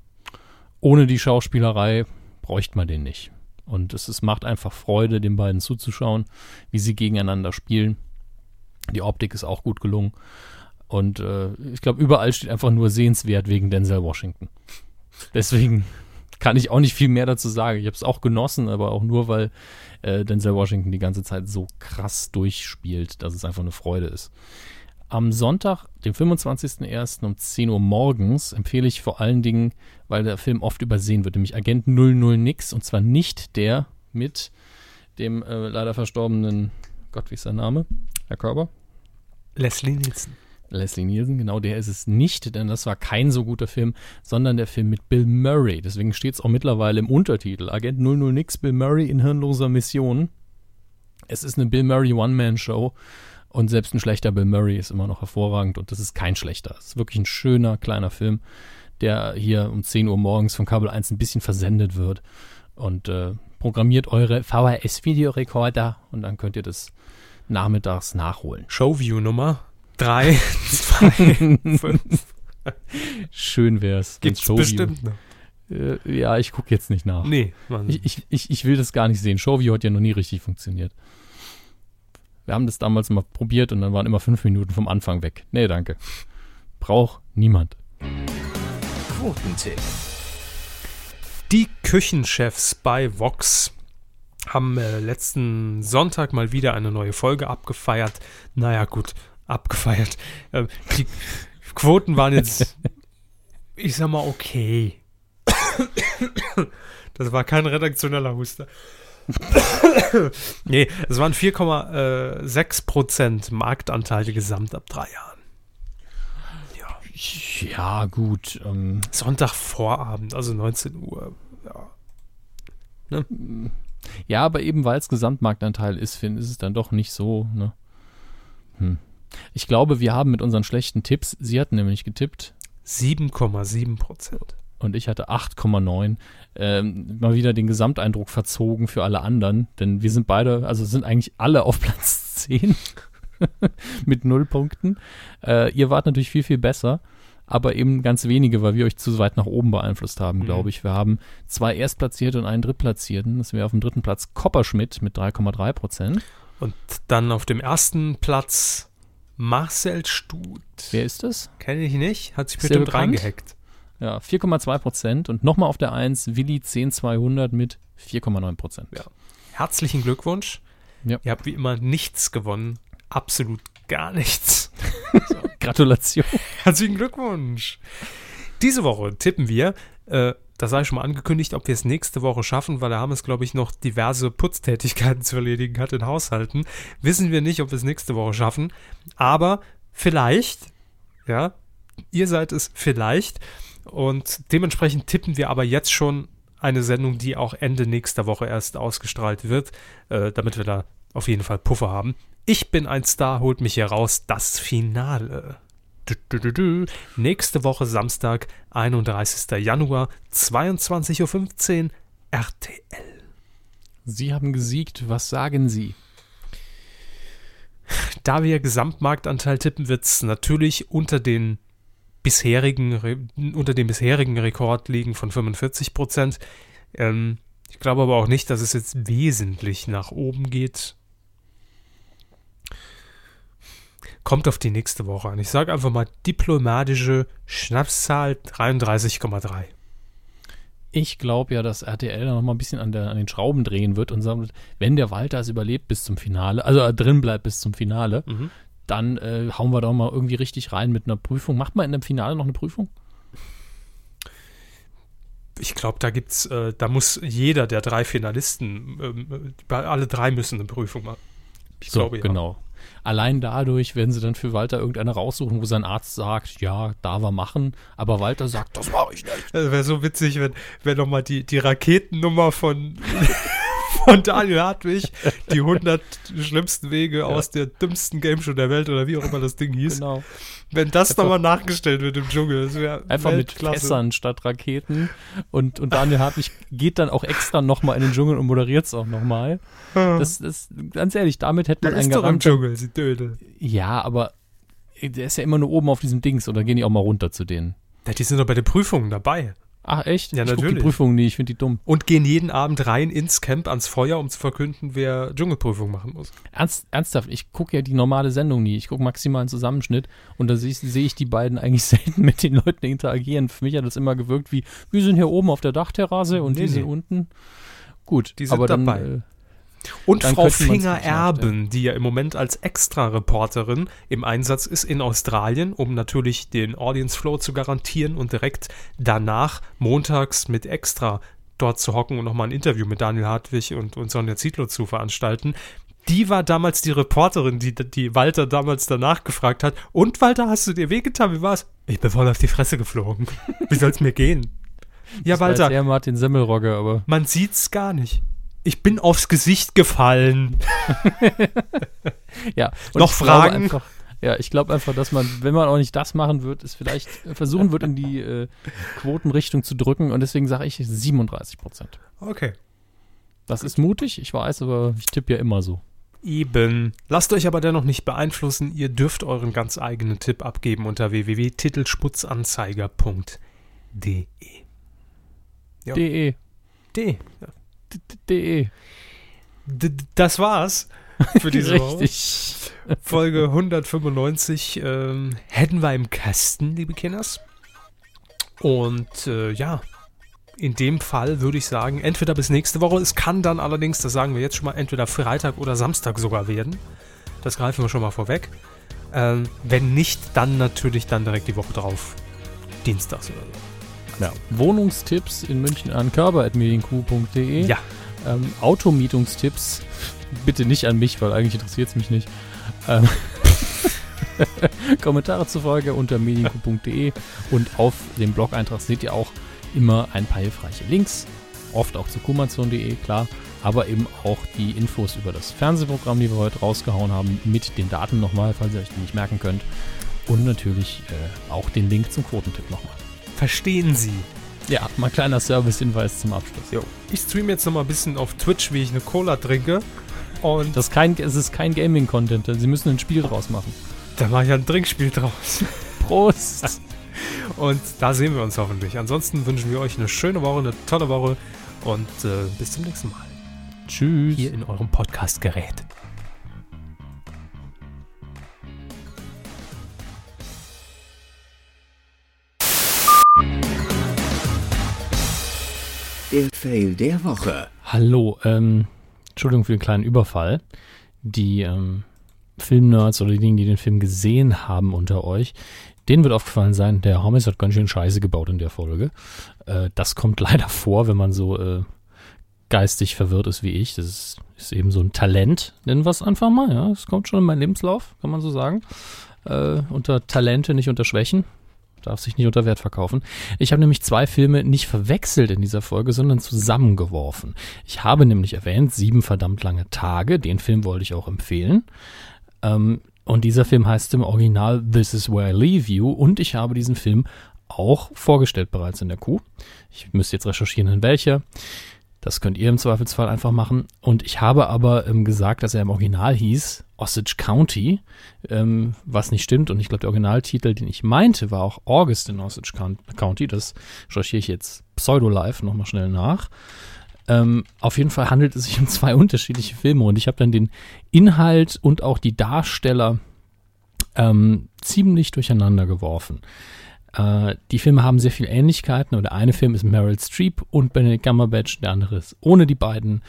ohne die Schauspielerei bräuchte man den nicht. Und es, es macht einfach Freude, den beiden zuzuschauen, wie sie gegeneinander spielen. Die Optik ist auch gut gelungen. Und äh, ich glaube, überall steht einfach nur sehenswert wegen Denzel Washington. Deswegen kann ich auch nicht viel mehr dazu sagen. Ich habe es auch genossen, aber auch nur, weil äh, Denzel Washington die ganze Zeit so krass durchspielt, dass es einfach eine Freude ist. Am Sonntag, dem 25.01. um 10 Uhr morgens, empfehle ich vor allen Dingen, weil der Film oft übersehen wird, nämlich Agent 00 Nix und zwar nicht der mit dem äh, leider verstorbenen, Gott, wie ist sein Name? Herr Körber? Leslie Nielsen. Leslie Nielsen, genau der ist es nicht, denn das war kein so guter Film, sondern der Film mit Bill Murray. Deswegen steht es auch mittlerweile im Untertitel. Agent 00 nix, Bill Murray in hirnloser Mission. Es ist eine Bill Murray One-Man-Show und selbst ein schlechter Bill Murray ist immer noch hervorragend und das ist kein schlechter. Es ist wirklich ein schöner, kleiner Film, der hier um 10 Uhr morgens von Kabel 1 ein bisschen versendet wird und äh, programmiert eure VHS-Videorekorder und dann könnt ihr das nachmittags nachholen. Showview 3, 2, 5. Schön wär's. Gibt's Showview- bestimmt noch. Äh, ja, ich gucke jetzt nicht nach. Nee, Mann. Ich, ich, ich, ich will das gar nicht sehen. Showview hat ja noch nie richtig funktioniert. Wir haben das damals mal probiert und dann waren immer fünf Minuten vom Anfang weg. Nee, danke. Braucht niemand. Quotentipp. Die Küchenchefs bei Vox haben äh, letzten Sonntag mal wieder eine neue Folge abgefeiert. Naja, gut, abgefeiert. Ähm, die Quoten waren jetzt, ich sag mal, okay. Das war kein redaktioneller Huster. nee, es waren 4,6% Marktanteil gesamt ab drei Jahren. Ja, gut. Ähm, Sonntagvorabend, also 19 Uhr. Ja. ja, aber eben weil es Gesamtmarktanteil ist, Finn, ist es dann doch nicht so. Ne? Hm. Ich glaube, wir haben mit unseren schlechten Tipps, sie hatten nämlich getippt 7,7 Prozent. und ich hatte 8,9, ähm, mal wieder den Gesamteindruck verzogen für alle anderen, denn wir sind beide, also sind eigentlich alle auf Platz 10 mit null Punkten. Äh, ihr wart natürlich viel, viel besser, aber eben ganz wenige, weil wir euch zu weit nach oben beeinflusst haben, Mhm. glaube ich. Wir haben zwei Erstplatzierte und einen Drittplatzierten. Das wäre auf dem dritten Platz Kopperschmidt mit 3,3 Prozent. Und dann auf dem ersten Platz Marcel Stut. Wer ist das? Kenne ich nicht, hat sich bestimmt bekannt? reingehackt. Ja, 4,2 Prozent. Und nochmal auf der 1 Willi 10200 mit 4,9 Prozent. Ja. Herzlichen Glückwunsch. Ja. Ihr habt wie immer nichts gewonnen. Absolut gar nichts. Gratulation. Herzlichen Glückwunsch. Diese Woche tippen wir, äh, das sei schon mal angekündigt, ob wir es nächste Woche schaffen, weil da haben es, glaube ich, noch diverse Putztätigkeiten zu erledigen hat in Haushalten. Wissen wir nicht, ob wir es nächste Woche schaffen. Aber vielleicht, ja, ihr seid es vielleicht. Und dementsprechend tippen wir aber jetzt schon eine Sendung, die auch Ende nächster Woche erst ausgestrahlt wird, äh, damit wir da auf jeden Fall Puffer haben. Ich bin ein Star, holt mich hier raus. Das Finale. Nächste Woche Samstag, 31. Januar, 22.15 Uhr, RTL. Sie haben gesiegt. Was sagen Sie? Da wir Gesamtmarktanteil tippen, wird es natürlich unter den bisherigen, unter dem bisherigen Rekord liegen von 45 Prozent. Ähm, ich glaube aber auch nicht, dass es jetzt wesentlich nach oben geht. Kommt auf die nächste Woche an. Ich sage einfach mal diplomatische Schnapszahl 33,3. Ich glaube ja, dass RTL da noch mal ein bisschen an, der, an den Schrauben drehen wird und sagen wird, wenn der Walter es überlebt bis zum Finale, also äh, drin bleibt bis zum Finale, Mhm. dann äh, hauen wir doch mal irgendwie richtig rein mit einer Prüfung. Macht man in dem Finale noch eine Prüfung? Ich glaube, da gibt's, äh, da muss jeder der drei Finalisten, ähm, äh, alle drei müssen eine Prüfung machen. Ich so, glaube, ja. genau. Allein dadurch werden sie dann für Walter irgendeine raussuchen, wo sein Arzt sagt, ja, da wir machen, aber Walter sagt, das mache ich nicht. Es wäre so witzig, wenn, wenn nochmal die, die Raketennummer von, von Daniel Hartwig, die 100 schlimmsten Wege aus der dümmsten Game Show der Welt oder wie auch immer das Ding hieß, Genau. wenn das nochmal nachgestellt wird im Dschungel, das wäre Einfach mit Fässern statt Raketen. Und, und Daniel Hartwig geht dann auch extra nochmal in den Dschungel und moderiert es auch nochmal. Das, das, ganz ehrlich, damit hätte Der man einen ist doch im. Dschungel, sie Dödel. Ja, aber der ist ja immer nur oben auf diesem Dings oder gehen die auch mal runter zu denen? Ja, die sind doch bei den Prüfungen dabei. Ach, echt? Ja, ich guck die natürlich. Prüfungen nie, ich finde die dumm. Und gehen jeden Abend rein ins Camp ans Feuer, um zu verkünden, wer Dschungelprüfung machen muss. Ernst, ernsthaft, ich gucke ja die normale Sendung nie. Ich gucke maximal einen Zusammenschnitt und da sehe ich, sehe ich die beiden eigentlich selten mit den Leuten interagieren. Für mich hat das immer gewirkt wie, wir sind hier oben auf der Dachterrasse und Nee, die sind nee. unten. Gut, Die sind aber dann, dabei. Äh, Und Dann Frau könnte man's Finger nicht nachstellen. Erben, die ja im Moment als Extra-Reporterin im Einsatz ist in Australien, um natürlich den Audience Flow zu garantieren und direkt danach montags mit Extra dort zu hocken und nochmal ein Interview mit Daniel Hartwig und, und Sonja Zietlow zu veranstalten. die war damals die Reporterin, die, die Walter damals danach gefragt hat. Und Walter, hast du dir wehgetan? Wie war's? Ich bin voll auf die Fresse geflogen. Wie soll's mir gehen? Ja, Das Walter, eher Martin Semmelrogge, aber man sieht's gar nicht. Ich bin aufs Gesicht gefallen. ja. Noch Fragen? Einfach, ja, ich glaube einfach, dass man, wenn man auch nicht das machen wird, es vielleicht versuchen wird, in die äh, Quotenrichtung zu drücken. Und deswegen sage ich 37 Prozent. Okay. Das ist mutig, ich weiß, aber ich tippe ja immer so. Eben. Lasst euch aber dennoch nicht beeinflussen. Ihr dürft euren ganz eigenen Tipp abgeben unter www.titelsputzanzeiger.de. Ja. DE. D. Ja. DE. Das war's für diese Woche. Richtig. Folge 195 ähm, hätten wir im Kasten, liebe Kinders. Und äh, ja, in dem Fall würde ich sagen, entweder bis nächste Woche. Es kann dann allerdings, das sagen wir jetzt schon mal, entweder Freitag oder Samstag sogar werden. Das greifen wir schon mal vorweg. Ähm, wenn nicht, dann natürlich dann direkt die Woche drauf. Dienstags oder so. Ja. Wohnungstipps in München an körper.medienq.de. Ja, Ähm, Automietungstipps, bitte nicht an mich, weil eigentlich interessiert es mich nicht. Ähm, Kommentare zur Folge unter medienku.de und auf dem Blog-Eintrag seht ihr auch immer ein paar hilfreiche Links, oft auch zu kumazon.de, klar, aber eben auch die Infos über das Fernsehprogramm, die wir heute rausgehauen haben, mit den Daten nochmal, falls ihr euch die nicht merken könnt. Und natürlich äh, auch den Link zum Quotentipp nochmal. Verstehen Sie. Ja, mal kleiner Service-Hinweis zum Abschluss. Jo. Ich streame jetzt noch mal ein bisschen auf Twitch, wie ich eine Cola trinke. Und Das ist kein, es ist kein Gaming-Content, Sie müssen ein Spiel draus machen. da mache ich ein Trinkspiel draus. Prost! Und da sehen wir uns hoffentlich. Ansonsten wünschen wir euch eine schöne Woche, eine tolle Woche und äh, bis zum nächsten Mal. Tschüss. Hier in eurem Podcast-Gerät. Der Fail der Woche. Hallo, ähm, Entschuldigung für den kleinen Überfall. Die ähm, Filmnerds oder diejenigen, die den Film gesehen haben unter euch, denen wird aufgefallen sein, der Hommes hat ganz schön Scheiße gebaut in der Folge. Äh, das kommt leider vor, wenn man so äh, geistig verwirrt ist wie ich. Das ist, ist eben so ein Talent, nennen wir es einfach mal. Ja, das kommt schon in meinen Lebenslauf, kann man so sagen. Äh, unter Talente, nicht unter Schwächen. Darf sich nicht unter Wert verkaufen. Ich habe nämlich zwei Filme nicht verwechselt in dieser Folge, sondern zusammengeworfen. Ich habe nämlich erwähnt, sieben verdammt lange Tage. Den Film wollte ich auch empfehlen. Ähm, und dieser Film heißt im Original This is Where I Leave You. Und ich habe diesen Film auch vorgestellt bereits in der Kuh. Ich müsste jetzt recherchieren, in welcher. Das könnt ihr im Zweifelsfall einfach machen. Und ich habe aber ähm, gesagt, dass er im Original hieß Osage County, ähm, was nicht stimmt. Und ich glaube, der Originaltitel, den ich meinte, war auch August in Osage Coun- County. Das recherchiere ich jetzt pseudo-live nochmal schnell nach. Ähm, auf jeden Fall handelt es sich um zwei unterschiedliche Filme und ich habe dann den Inhalt und auch die Darsteller ähm, ziemlich durcheinander geworfen. Äh, die Filme haben sehr viele Ähnlichkeiten. Der eine Film ist Meryl Streep und Benedict Cumberbatch, der andere ist ohne die beiden.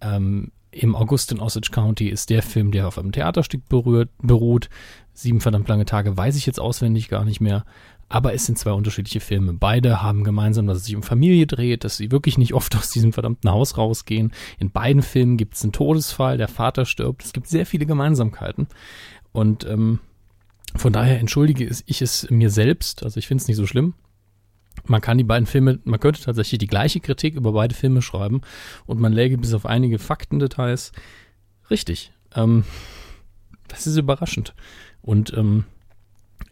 Ähm, Im August in Osage County ist der Film, der auf einem Theaterstück berührt, beruht. Sieben verdammt lange Tage weiß ich jetzt auswendig gar nicht mehr. Aber es sind zwei unterschiedliche Filme. Beide haben gemeinsam, dass es sich um Familie dreht, dass sie wirklich nicht oft aus diesem verdammten Haus rausgehen. In beiden Filmen gibt es einen Todesfall, der Vater stirbt. Es gibt sehr viele Gemeinsamkeiten. Und ähm, von daher entschuldige ich es mir selbst. Also ich finde es nicht so schlimm. Man kann die beiden Filme, man könnte tatsächlich die gleiche Kritik über beide Filme schreiben und man läge bis auf einige Faktendetails richtig. Ähm, das ist überraschend. Und ähm,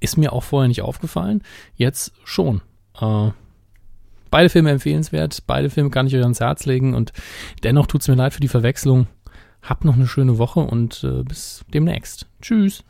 ist mir auch vorher nicht aufgefallen. Jetzt schon. Äh, beide Filme empfehlenswert. Beide Filme kann ich euch ans Herz legen. Und dennoch tut es mir leid für die Verwechslung. Habt noch eine schöne Woche und äh, bis demnächst. Tschüss.